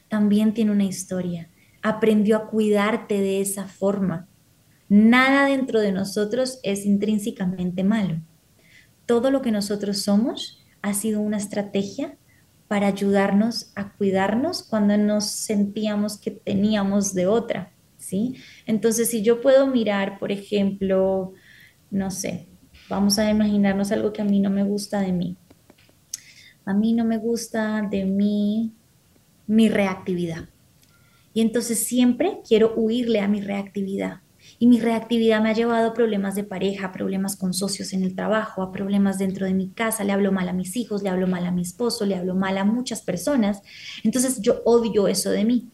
[SPEAKER 3] También tiene una historia. Aprendió a cuidarte de esa forma. Nada dentro de nosotros es intrínsecamente malo. Todo lo que nosotros somos ha sido una estrategia para ayudarnos a cuidarnos cuando nos sentíamos que teníamos de otra, ¿sí? Entonces, si yo puedo mirar, por ejemplo, no sé, vamos a imaginarnos algo que a mí no me gusta de mí. A mí no me gusta de mí mi reactividad. Y entonces siempre quiero huirle a mi reactividad. Y mi reactividad me ha llevado a problemas de pareja, problemas con socios en el trabajo, a problemas dentro de mi casa, le hablo mal a mis hijos, le hablo mal a mi esposo, le hablo mal a muchas personas. Entonces yo odio eso de mí.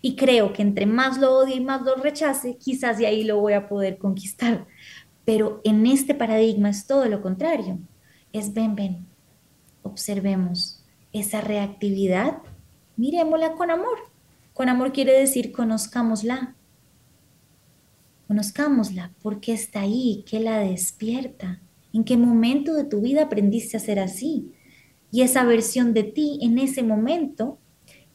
[SPEAKER 3] Y creo que entre más lo odie y más lo rechace, quizás de ahí lo voy a poder conquistar. Pero en este paradigma es todo lo contrario. Es ven, ven, observemos esa reactividad, miremosla con amor. Con amor quiere decir conozcámosla, Conozcámosla, por qué está ahí, qué la despierta, en qué momento de tu vida aprendiste a ser así. Y esa versión de ti en ese momento,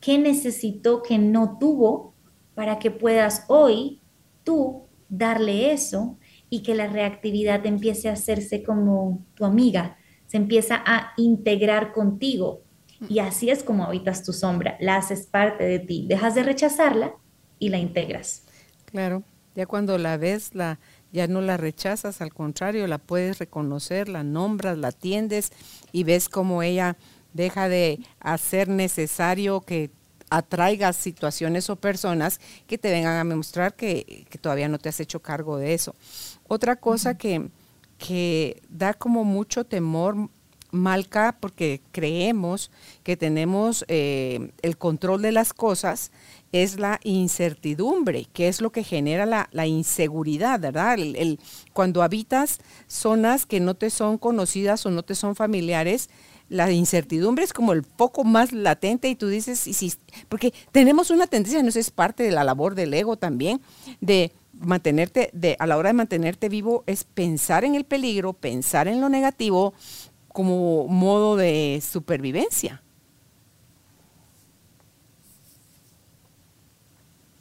[SPEAKER 3] ¿qué necesitó que no tuvo para que puedas hoy tú darle eso y que la reactividad empiece a hacerse como tu amiga, se empieza a integrar contigo. Y así es como habitas tu sombra, la haces parte de ti, dejas de rechazarla y la integras.
[SPEAKER 2] Claro, Ya cuando la ves, la, ya no la rechazas, al contrario, la puedes reconocer, la nombras, la atiendes y ves cómo ella deja de hacer necesario que atraigas situaciones o personas que te vengan a demostrar que, todavía no te has hecho cargo de eso. Otra cosa que, que da como mucho temor, Malca, porque creemos que tenemos eh, el control de las cosas, es la incertidumbre, que es lo que genera la, inseguridad, ¿verdad? El, cuando habitas zonas que no te son conocidas o no te son familiares, la incertidumbre es como el poco más latente y tú dices, y si, porque tenemos una tendencia, no sé, es parte de la labor del ego también, de mantenerte, de, a la hora de mantenerte vivo, es pensar en el peligro, pensar en lo negativo como modo de supervivencia.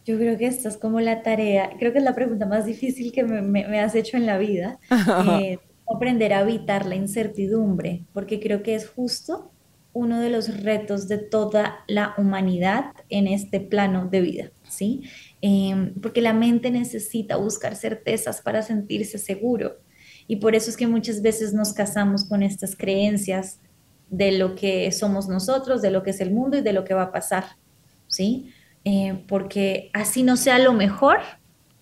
[SPEAKER 3] Yo creo que esta es como la tarea, creo que es la pregunta más difícil que me, has hecho en la vida, eh, aprender a evitar la incertidumbre, porque creo que es justo uno de los retos de toda la humanidad en este plano de vida, ¿sí? Em, porque la mente necesita buscar certezas para sentirse seguro. Y por eso es que muchas veces nos casamos con estas creencias de lo que somos nosotros, de lo que es el mundo y de lo que va a pasar, ¿sí? Eh, porque así no sea lo mejor,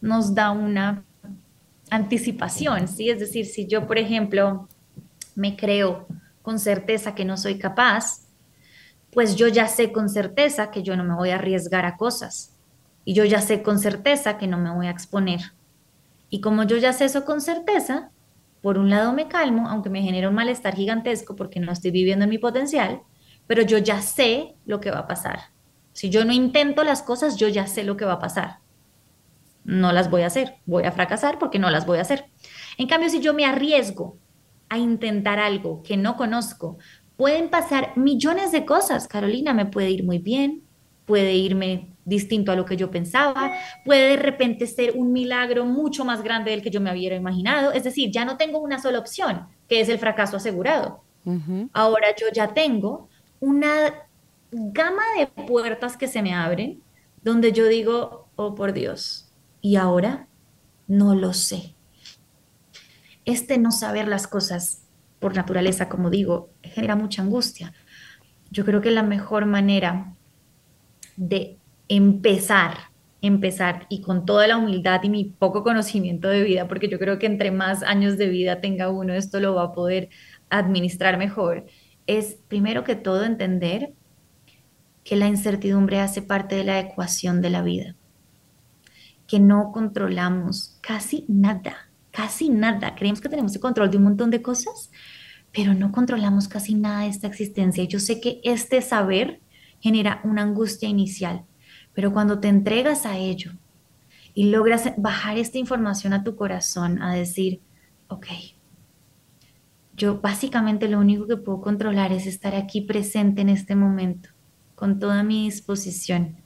[SPEAKER 3] nos da una anticipación, ¿sí? Es decir, si yo, por ejemplo, me creo con certeza que no soy capaz, pues yo ya sé con certeza que yo no me voy a arriesgar a cosas. Y yo ya sé con certeza que no me voy a exponer. Y como yo ya sé eso con certeza, por un lado me calmo, aunque me genera un malestar gigantesco porque no estoy viviendo en mi potencial, pero yo ya sé lo que va a pasar. Si yo no intento las cosas, yo ya sé lo que va a pasar. No las voy a hacer, voy a fracasar porque no las voy a hacer. En cambio, si yo me arriesgo a intentar algo que no conozco, pueden pasar millones de cosas. Carolina, me puede ir muy bien, puede irme distinto a lo que yo pensaba, puede de repente ser un milagro mucho más grande del que yo me hubiera imaginado. Es decir, ya no tengo una sola opción, que es el fracaso asegurado. Ahora yo ya tengo una gama de puertas que se me abren donde yo digo, oh por Dios, ¿y ahora? No lo sé. Este no saber las cosas por naturaleza, como digo, genera mucha angustia. Yo creo que la mejor manera de empezar, empezar y con toda la humildad y mi poco conocimiento de vida, porque yo creo que entre más años de vida tenga uno, esto lo va a poder administrar mejor, es primero que todo entender que la incertidumbre hace parte de la ecuación de la vida, que no controlamos casi nada, casi nada. Creemos que tenemos el control de un montón de cosas, pero no controlamos casi nada de esta existencia. Yo sé que este saber genera una angustia inicial, pero cuando te entregas a ello y logras bajar esta información a tu corazón, a decir, ok, yo básicamente lo único que puedo controlar es estar aquí presente en este momento con toda mi disposición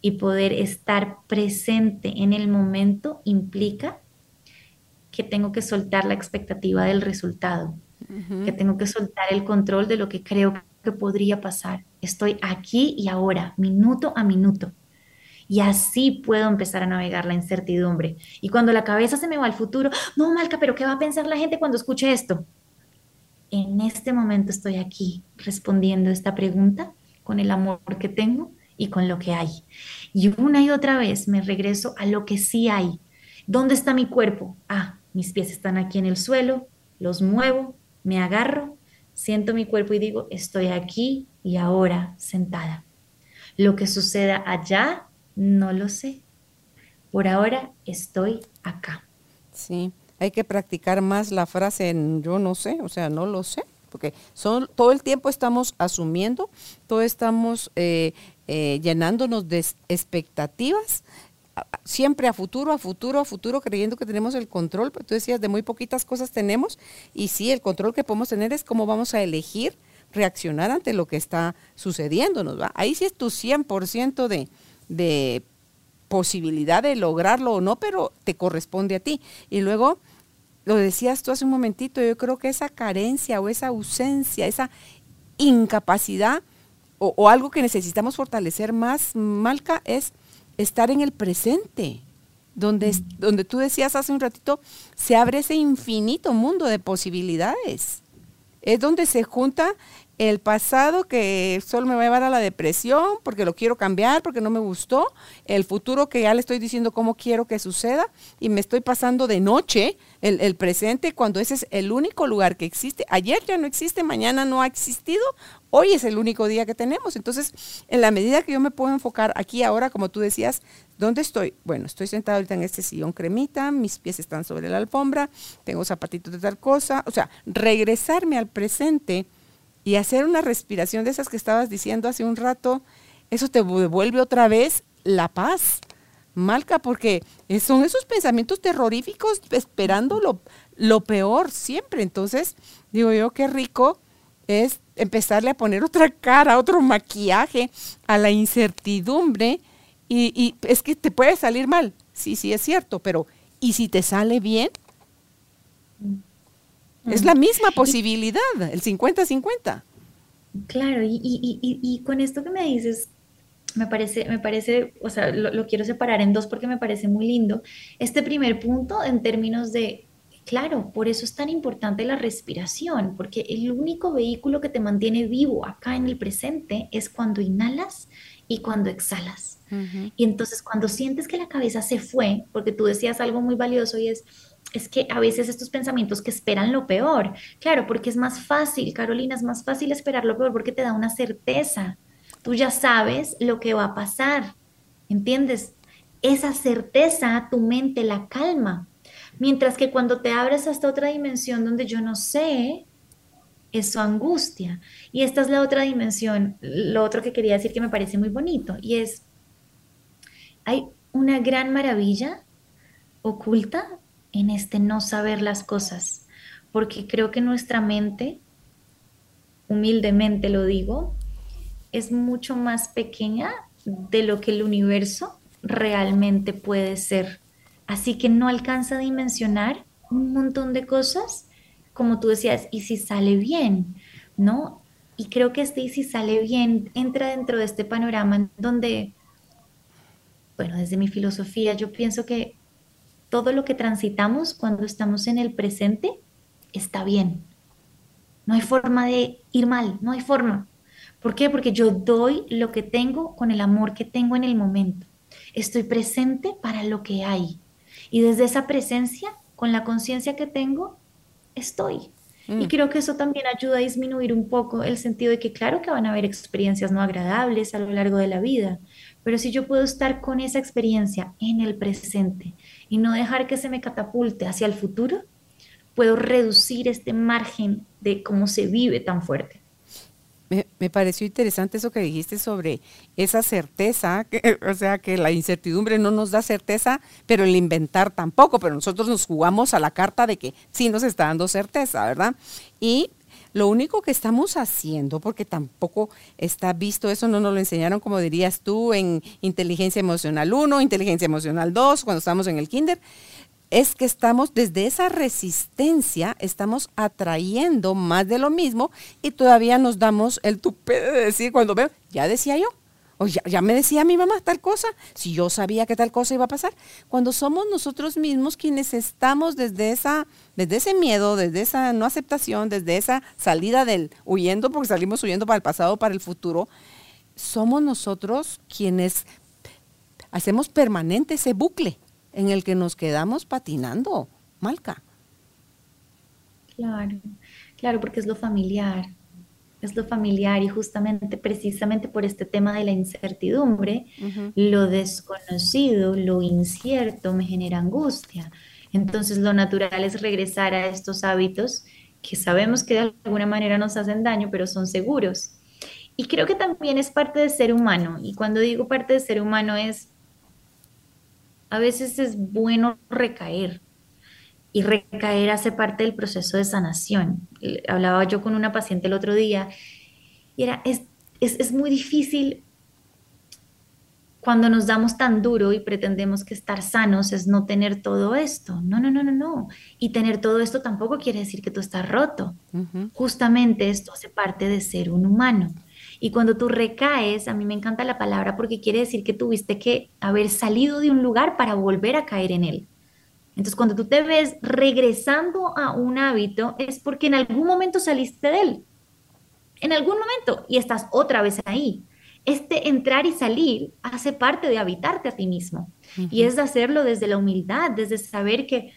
[SPEAKER 3] y poder estar presente en el momento implica que tengo que soltar la expectativa del resultado, que tengo que soltar el control de lo que creo que podría pasar. Estoy aquí y ahora, minuto a minuto. Y así puedo empezar a navegar la incertidumbre. Y cuando la cabeza se me va al futuro, no, Malca, pero ¿qué va a pensar la gente cuando escuche esto? En este momento estoy aquí respondiendo esta pregunta con el amor que tengo y con lo que hay. Y una y otra vez me regreso a lo que sí hay. ¿Dónde está mi cuerpo? Ah, mis pies están aquí en el suelo, los muevo, me agarro, siento mi cuerpo y digo, estoy aquí y ahora sentada. Lo que suceda allá, no lo sé. Por ahora estoy acá.
[SPEAKER 2] Sí, hay que practicar más la frase en yo no sé, o sea, no lo sé porque son, todo el tiempo estamos asumiendo, todo estamos eh, eh, llenándonos de expectativas, siempre a futuro, a futuro, a futuro, creyendo que tenemos el control, pero tú decías, de muy poquitas cosas tenemos, y sí, el control que podemos tener es cómo vamos a elegir reaccionar ante lo que está sucediéndonos. ¿va? Ahí sí es tu 100% de, de posibilidad de lograrlo o no, pero te corresponde a ti. Y luego lo decías tú hace un momentito, yo creo que esa carencia o esa ausencia, esa incapacidad o, algo que necesitamos fortalecer más, Malca, es estar en el presente. donde, donde tú decías hace un ratito, se abre ese infinito mundo de posibilidades. Es donde se junta el pasado que solo me va a llevar a la depresión porque lo quiero cambiar, porque no me gustó, el futuro que ya le estoy diciendo cómo quiero que suceda y me estoy pasando de noche el, presente cuando ese es el único lugar que existe. Ayer ya no existe, mañana no ha existido, hoy es el único día que tenemos. Entonces, en la medida que yo me puedo enfocar aquí ahora, como tú decías, ¿dónde estoy? Bueno, estoy sentado ahorita en este sillón cremita, mis pies están sobre la alfombra, tengo zapatitos de tal cosa, o sea, regresarme al presente y hacer una respiración de esas que estabas diciendo hace un rato, eso te devuelve otra vez la paz. Malca, porque son esos pensamientos terroríficos esperando lo, lo peor siempre. Entonces, digo yo, qué rico es empezarle a poner otra cara, otro maquillaje a la incertidumbre. Y, y, es que te puede salir mal, sí, sí es cierto, pero ¿y si te sale bien? Es la misma posibilidad, el 50-50.
[SPEAKER 3] Claro, y, con esto que me dices, me parece, me parece, o sea, lo, quiero separar en dos porque me parece muy lindo. Este primer punto en términos de, claro, por eso es tan importante la respiración, porque el único vehículo que te mantiene vivo acá en el presente es cuando inhalas y cuando exhalas. Y entonces cuando sientes que la cabeza se fue, porque tú decías algo muy valioso y es, es que a veces estos pensamientos que esperan lo peor, claro, porque es más fácil, Carolina, es más fácil esperar lo peor porque te da una certeza. Tú ya sabes lo que va a pasar, ¿entiendes? Esa certeza tu mente la calma. Mientras que cuando te abres a esta otra dimensión donde yo no sé, es su angustia. Y esta es la otra dimensión, lo otro que quería decir que me parece muy bonito, y es, hay una gran maravilla oculta en este no saber las cosas, porque creo que nuestra mente, humildemente lo digo, es mucho más pequeña de lo que el universo realmente puede ser. Así que no alcanza a dimensionar un montón de cosas, como tú decías, y si sale bien, ¿no? Y creo que este y si sale bien entra dentro de este panorama donde, bueno, desde mi filosofía, yo pienso que todo lo que transitamos cuando estamos en el presente está bien. No hay forma de ir mal, no hay forma. ¿Por qué? Porque yo doy lo que tengo con el amor que tengo en el momento. Estoy presente para lo que hay. Y desde esa presencia, con la conciencia que tengo, estoy. Y mm. creo que eso también ayuda a disminuir un poco el sentido de que claro que van a haber experiencias no agradables a lo largo de la vida, pero si yo puedo estar con esa experiencia en el presente y no dejar que se me catapulte hacia el futuro, puedo reducir este margen de cómo se vive tan fuerte.
[SPEAKER 2] Me, pareció interesante eso que dijiste sobre esa certeza, que, o sea, que la incertidumbre no nos da certeza, pero el inventar tampoco, pero nosotros nos jugamos a la carta de que sí nos está dando certeza, ¿verdad? Y lo único que estamos haciendo, porque tampoco está visto, eso no nos lo enseñaron, como dirías tú, en inteligencia emocional 1, inteligencia emocional 2, cuando estamos en el kinder, es que estamos desde esa resistencia, estamos atrayendo más de lo mismo y todavía nos damos el tupé de decir cuando veo, ya decía yo, o ya, me decía mi mamá tal cosa, si yo sabía que tal cosa iba a pasar. Cuando somos nosotros mismos quienes estamos desde, esa, desde ese miedo, desde esa no aceptación, desde esa salida del huyendo, porque salimos huyendo para el pasado, para el futuro, somos nosotros quienes hacemos permanente ese bucle en el que nos quedamos patinando, Malca.
[SPEAKER 3] Claro, claro, porque es lo familiar, es lo familiar y justamente, precisamente por este tema de la incertidumbre, lo desconocido, lo incierto me genera angustia. Entonces lo natural es regresar a estos hábitos que sabemos que de alguna manera nos hacen daño, pero son seguros. Y creo que también es parte del ser humano. Y cuando digo parte del ser humano es, a veces es bueno recaer, y recaer hace parte del proceso de sanación. Hablaba yo con una paciente el otro día y era, es, es, muy difícil cuando nos damos tan duro y pretendemos que estar sanos es no tener todo esto. No, no, no, no, no. Y tener todo esto tampoco quiere decir que tú estás roto. Justamente esto hace parte de ser un humano. Y cuando tú recaes, a mí me encanta la palabra porque quiere decir que tuviste que haber salido de un lugar para volver a caer en él. Entonces, cuando tú te ves regresando a un hábito, es porque en algún momento saliste de él. En algún momento. Y estás otra vez ahí. Este entrar y salir hace parte de habitarte a ti mismo. Y es de hacerlo desde la humildad, desde saber que,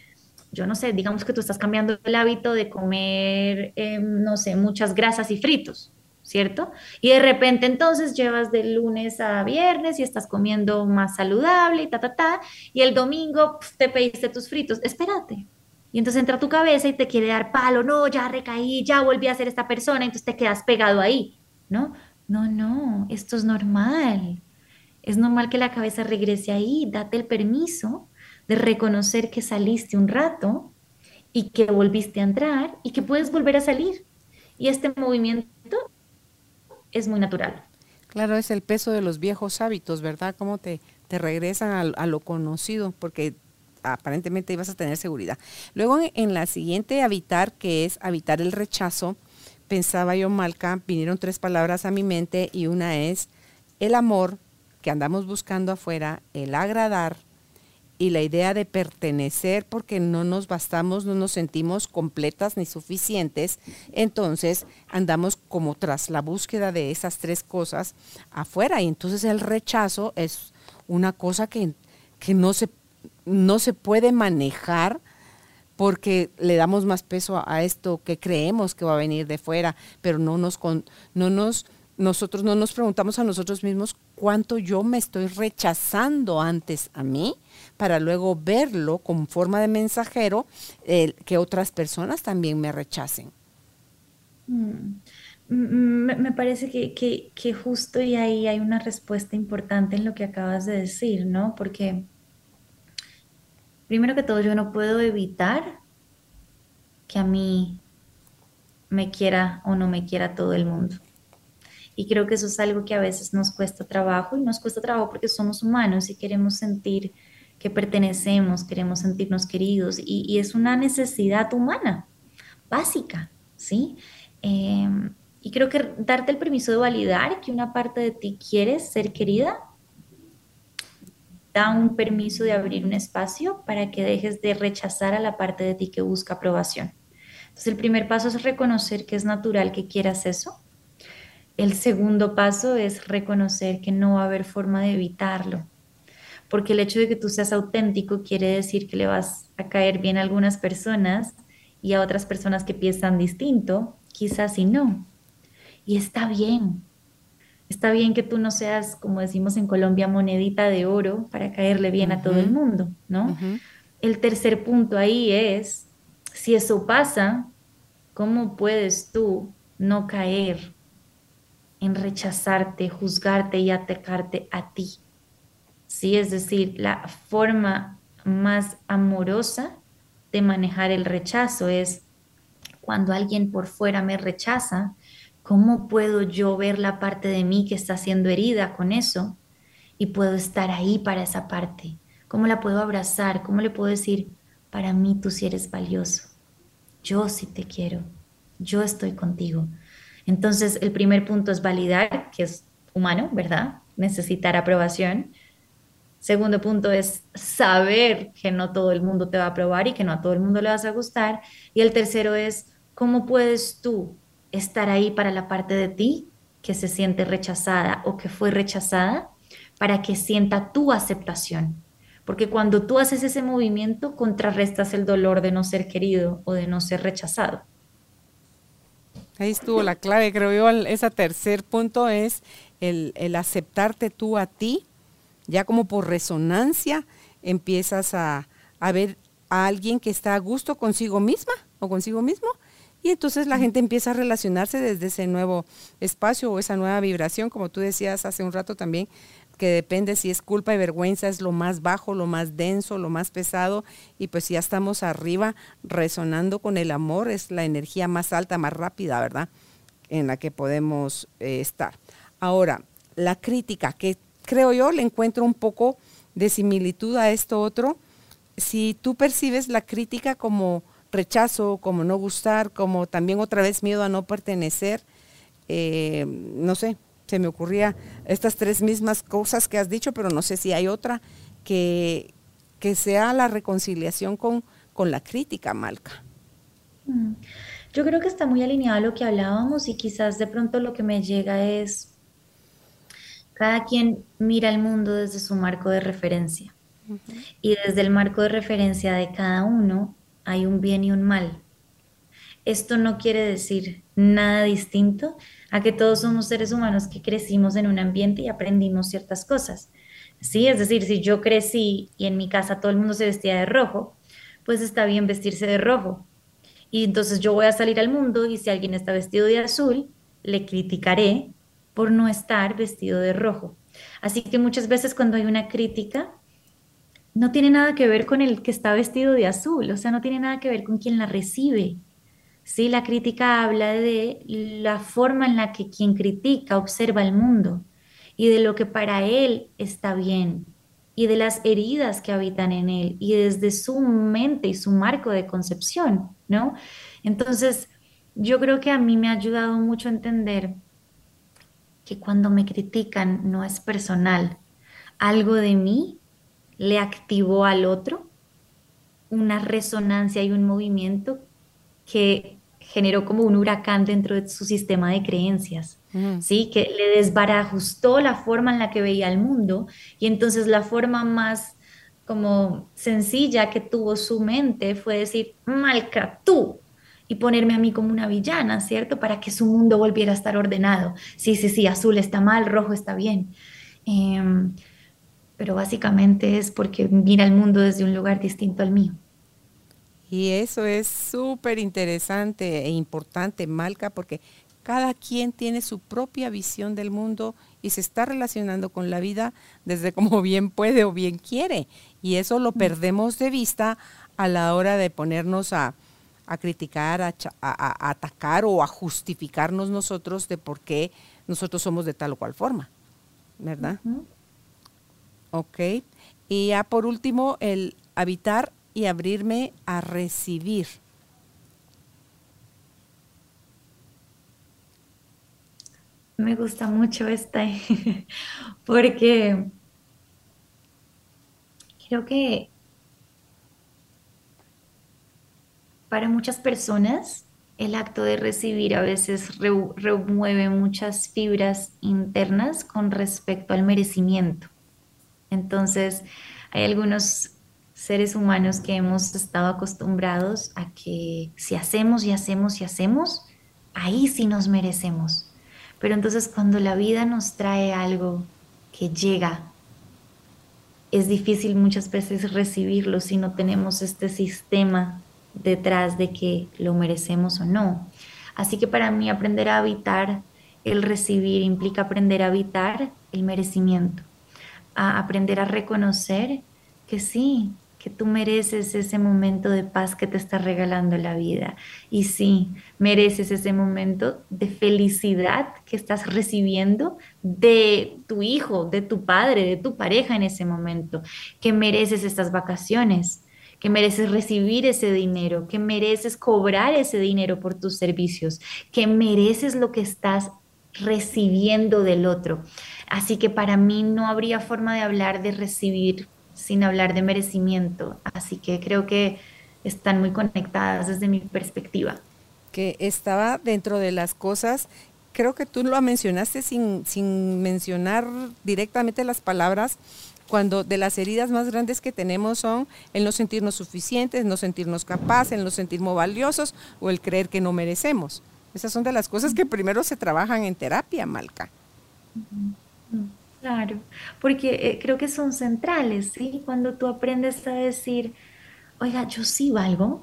[SPEAKER 3] yo no sé, digamos que tú estás cambiando el hábito de comer, em, no sé, muchas grasas y fritos ¿cierto? Y de repente entonces llevas de lunes a viernes y estás comiendo más saludable y ta, ta, ta, y el domingo te pediste tus fritos, espérate. Y entonces entra tu cabeza y te quiere dar palo, no, ya recaí, ya volví a ser esta persona, entonces te quedas pegado ahí, ¿no? No, no, esto es normal. Es normal que la cabeza regrese ahí, date el permiso de reconocer que saliste un rato y que volviste a entrar y que puedes volver a salir. Y este movimiento es muy natural.
[SPEAKER 2] Claro, es el peso de los viejos hábitos, ¿verdad? Cómo te, te regresan a, lo conocido, porque aparentemente ibas a tener seguridad. Luego en, la siguiente habitar, que es habitar el rechazo, pensaba yo, Malca, vinieron tres palabras a mi mente y una es el amor que andamos buscando afuera, el agradar y la idea de pertenecer porque no nos bastamos, no nos sentimos completas ni suficientes, entonces andamos como tras la búsqueda de esas tres cosas afuera. Y entonces el rechazo es una cosa que, que no, se, no se puede manejar porque le damos más peso a esto que creemos que va a venir de fuera, pero no nos, no nos nosotros no nos preguntamos a nosotros mismos cuánto yo me estoy rechazando antes a mí para luego verlo como forma de mensajero que otras personas también me rechacen.
[SPEAKER 3] Mm. Me, parece que, que, justo y ahí hay una respuesta importante en lo que acabas de decir, ¿no? Porque primero que todo yo no puedo evitar que a mí me quiera o no me quiera todo el mundo. Y creo que eso es algo que a veces nos cuesta trabajo y nos cuesta trabajo porque somos humanos y queremos sentir que pertenecemos, queremos sentirnos queridos y, es una necesidad humana, básica, ¿sí? Em, y creo que darte el permiso de validar que una parte de ti quiere ser querida, da un permiso de abrir un espacio para que dejes de rechazar a la parte de ti que busca aprobación. Entonces el primer paso es reconocer que es natural que quieras eso el segundo paso es reconocer que no va a haber forma de evitarlo, porque el hecho de que tú seas auténtico quiere decir que le vas a caer bien a algunas personas y a otras personas que piensan distinto, quizás y no. Y está bien. Está bien que tú no seas, como decimos en Colombia, monedita de oro para caerle bien a todo el mundo, ¿no? El tercer punto ahí es, si eso pasa, ¿cómo puedes tú no caer en rechazarte, juzgarte y atacarte a ti. Sí, es decir, la forma más amorosa de manejar el rechazo es cuando alguien por fuera me rechaza, ¿cómo puedo yo ver la parte de mí que está siendo herida con eso? Y puedo estar ahí para esa parte. ¿Cómo la puedo abrazar? ¿Cómo le puedo decir, para mí tú sí eres valioso? Yo sí te quiero. Yo estoy contigo. Entonces, el primer punto es validar, que es humano, ¿verdad? Necesitar aprobación. Segundo punto es saber que no todo el mundo te va a aprobar y que no a todo el mundo le vas a gustar. Y el tercero es cómo puedes tú estar ahí para la parte de ti que se siente rechazada o que fue rechazada para que sienta tu aceptación. Porque cuando tú haces ese movimiento, contrarrestas el dolor de no ser querido o de no ser rechazado.
[SPEAKER 2] Ahí estuvo la clave, creo yo. Ese tercer punto es el, aceptarte tú a ti, ya como por resonancia empiezas a, ver a alguien que está a gusto consigo misma o consigo mismo. Y entonces la gente empieza a relacionarse desde ese nuevo espacio o esa nueva vibración, como tú decías hace un rato también, que depende si es culpa y vergüenza, es lo más bajo, lo más denso, lo más pesado, y pues ya estamos arriba resonando con el amor, es la energía más alta, más rápida, ¿verdad? En la que podemos eh, estar. Ahora, la crítica, que creo yo le encuentro un poco de similitud a esto otro, si tú percibes la crítica como rechazo, como no gustar, como también otra vez miedo a no pertenecer, eh, no sé, se me ocurría estas tres mismas cosas que has dicho, pero no sé si hay otra que, que sea la reconciliación con, con la crítica, Malca.
[SPEAKER 3] Mm. Yo creo que está muy alineado a lo que hablábamos y quizás de pronto lo que me llega es cada quien mira el mundo desde su marco de referencia. Y desde el marco de referencia de cada uno hay un bien y un mal. Esto no quiere decir nada distinto a que todos somos seres humanos que crecimos en un ambiente y aprendimos ciertas cosas. Sí, es decir, si yo crecí y en mi casa todo el mundo se vestía de rojo, pues está bien vestirse de rojo. Y entonces yo voy a salir al mundo y si alguien está vestido de azul, le criticaré por no estar vestido de rojo. Así que muchas veces cuando hay una crítica, no tiene nada que ver con el que está vestido de azul, o sea, no tiene nada que ver con quien la recibe. Sí, la crítica habla de la forma en la que quien critica observa el mundo y de lo que para él está bien y de las heridas que habitan en él y desde su mente y su marco de concepción, ¿no? Entonces, yo creo que a mí me ha ayudado mucho a entender que cuando me critican no es personal, algo de mí le activó al otro una resonancia y un movimiento que generó como un huracán dentro de su sistema de creencias, ¿sí? Que le desbarajustó la forma en la que veía el mundo y entonces la forma más como sencilla que tuvo su mente fue decir, Malca, tú, y ponerme a mí como una villana, ¿cierto? Para que su mundo volviera a estar ordenado. Sí, sí, sí, azul está mal, rojo está bien. Em, pero básicamente es porque mira el mundo desde un lugar distinto al mío.
[SPEAKER 2] Y eso es súper interesante e importante, Malca, porque cada quien tiene su propia visión del mundo y se está relacionando con la vida desde como bien puede o bien quiere. Y eso lo perdemos de vista a la hora de ponernos a, criticar, a, atacar o a justificarnos nosotros de por qué nosotros somos de tal o cual forma. ¿Verdad? Ok. Y ya por último, el habitar y abrirme a recibir.
[SPEAKER 3] Me gusta mucho esta, porque creo que para muchas personas el acto de recibir a veces remueve muchas fibras internas con respecto al merecimiento. Entonces, hay algunos seres humanos que hemos estado acostumbrados a que si hacemos y hacemos y hacemos, ahí sí nos merecemos. Pero entonces cuando la vida nos trae algo que llega, es difícil muchas veces recibirlo si no tenemos este sistema detrás de que lo merecemos o no. Así que para mí aprender a habitar el recibir implica aprender a habitar el merecimiento a aprender a reconocer que sí, que tú mereces ese momento de paz que te está regalando la vida. Y sí, mereces ese momento de felicidad que estás recibiendo de tu hijo, de tu padre, de tu pareja en ese momento, que mereces estas vacaciones que mereces recibir ese dinero, que mereces cobrar ese dinero por tus servicios, que mereces lo que estás recibiendo del otro. Así que para mí no habría forma de hablar de recibir sin hablar de merecimiento. Así que creo que están muy conectadas desde mi perspectiva.
[SPEAKER 2] Que estaba dentro de las cosas, creo que tú lo mencionaste sin, sin mencionar directamente las palabras, cuando de las heridas más grandes que tenemos son el no sentirnos suficientes, no sentirnos capaces, el no sentirnos valiosos o el creer que no merecemos. Esas son de las cosas que primero se trabajan en terapia, Malca.
[SPEAKER 3] Claro, porque eh, creo que son centrales, ¿sí? Cuando tú aprendes a decir, oiga, yo sí valgo,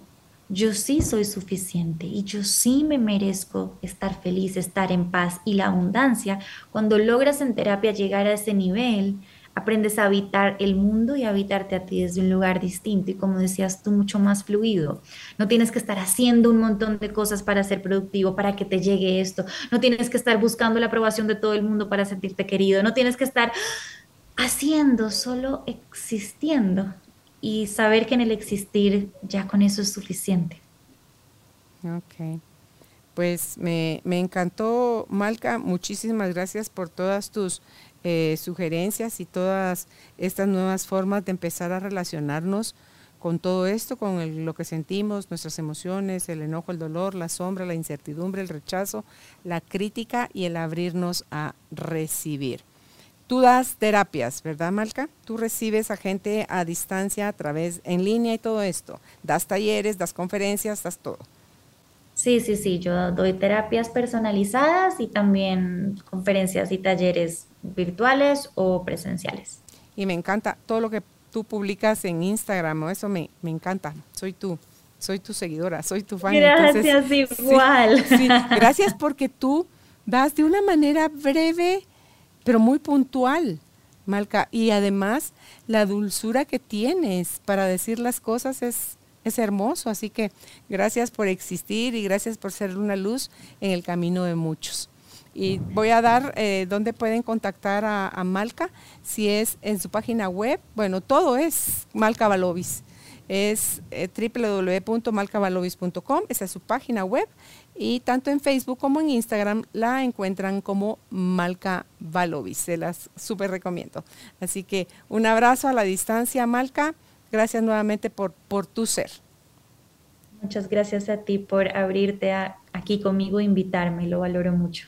[SPEAKER 3] yo sí soy suficiente y yo sí me merezco estar feliz, estar en paz y la abundancia, cuando logras en terapia llegar a ese nivel, aprendes a habitar el mundo y a habitarte a ti desde un lugar distinto y como decías tú, mucho más fluido. No tienes que estar haciendo un montón de cosas para ser productivo, para que te llegue esto. No tienes que estar buscando la aprobación de todo el mundo para sentirte querido. No tienes que estar haciendo, solo existiendo y saber que en el existir ya con eso es suficiente.
[SPEAKER 2] Ok. Pues me, encantó, Malca, muchísimas gracias por todas tus eh, sugerencias y todas estas nuevas formas de empezar a relacionarnos con todo esto, con lo que sentimos, nuestras emociones, el enojo, el dolor, la sombra, la incertidumbre, el rechazo, la crítica y el abrirnos a recibir. Tú das terapias, ¿verdad, Malca? Tú recibes a gente a distancia, a través, en línea y todo esto. Das talleres, das conferencias, das todo.
[SPEAKER 3] Sí, sí, sí, yo doy terapias personalizadas y también conferencias y talleres virtuales o presenciales.
[SPEAKER 2] Y me encanta todo lo que tú publicas en Instagram, eso me, me encanta. Soy tú, soy tu seguidora, soy tu fan.
[SPEAKER 3] Gracias, igual.
[SPEAKER 2] gracias porque tú das de una manera breve pero muy puntual, Malca. Y además, la dulzura que tienes para decir las cosas es, es hermoso. Así que gracias por existir y gracias por ser una luz en el camino de muchos. Y voy a dar eh, dónde pueden contactar a, Malca, si es en su página web. Bueno, todo es Malca Balovis. Es eh, www.malcavalovis.com, esa es su página web y tanto en Facebook como en Instagram la encuentran como Malca Valovis. Se las súper recomiendo. Así que un abrazo a la distancia, Malca. Gracias nuevamente por, por tu ser.
[SPEAKER 3] Muchas gracias a ti por abrirte aquí conmigo e invitarme. Lo valoro mucho.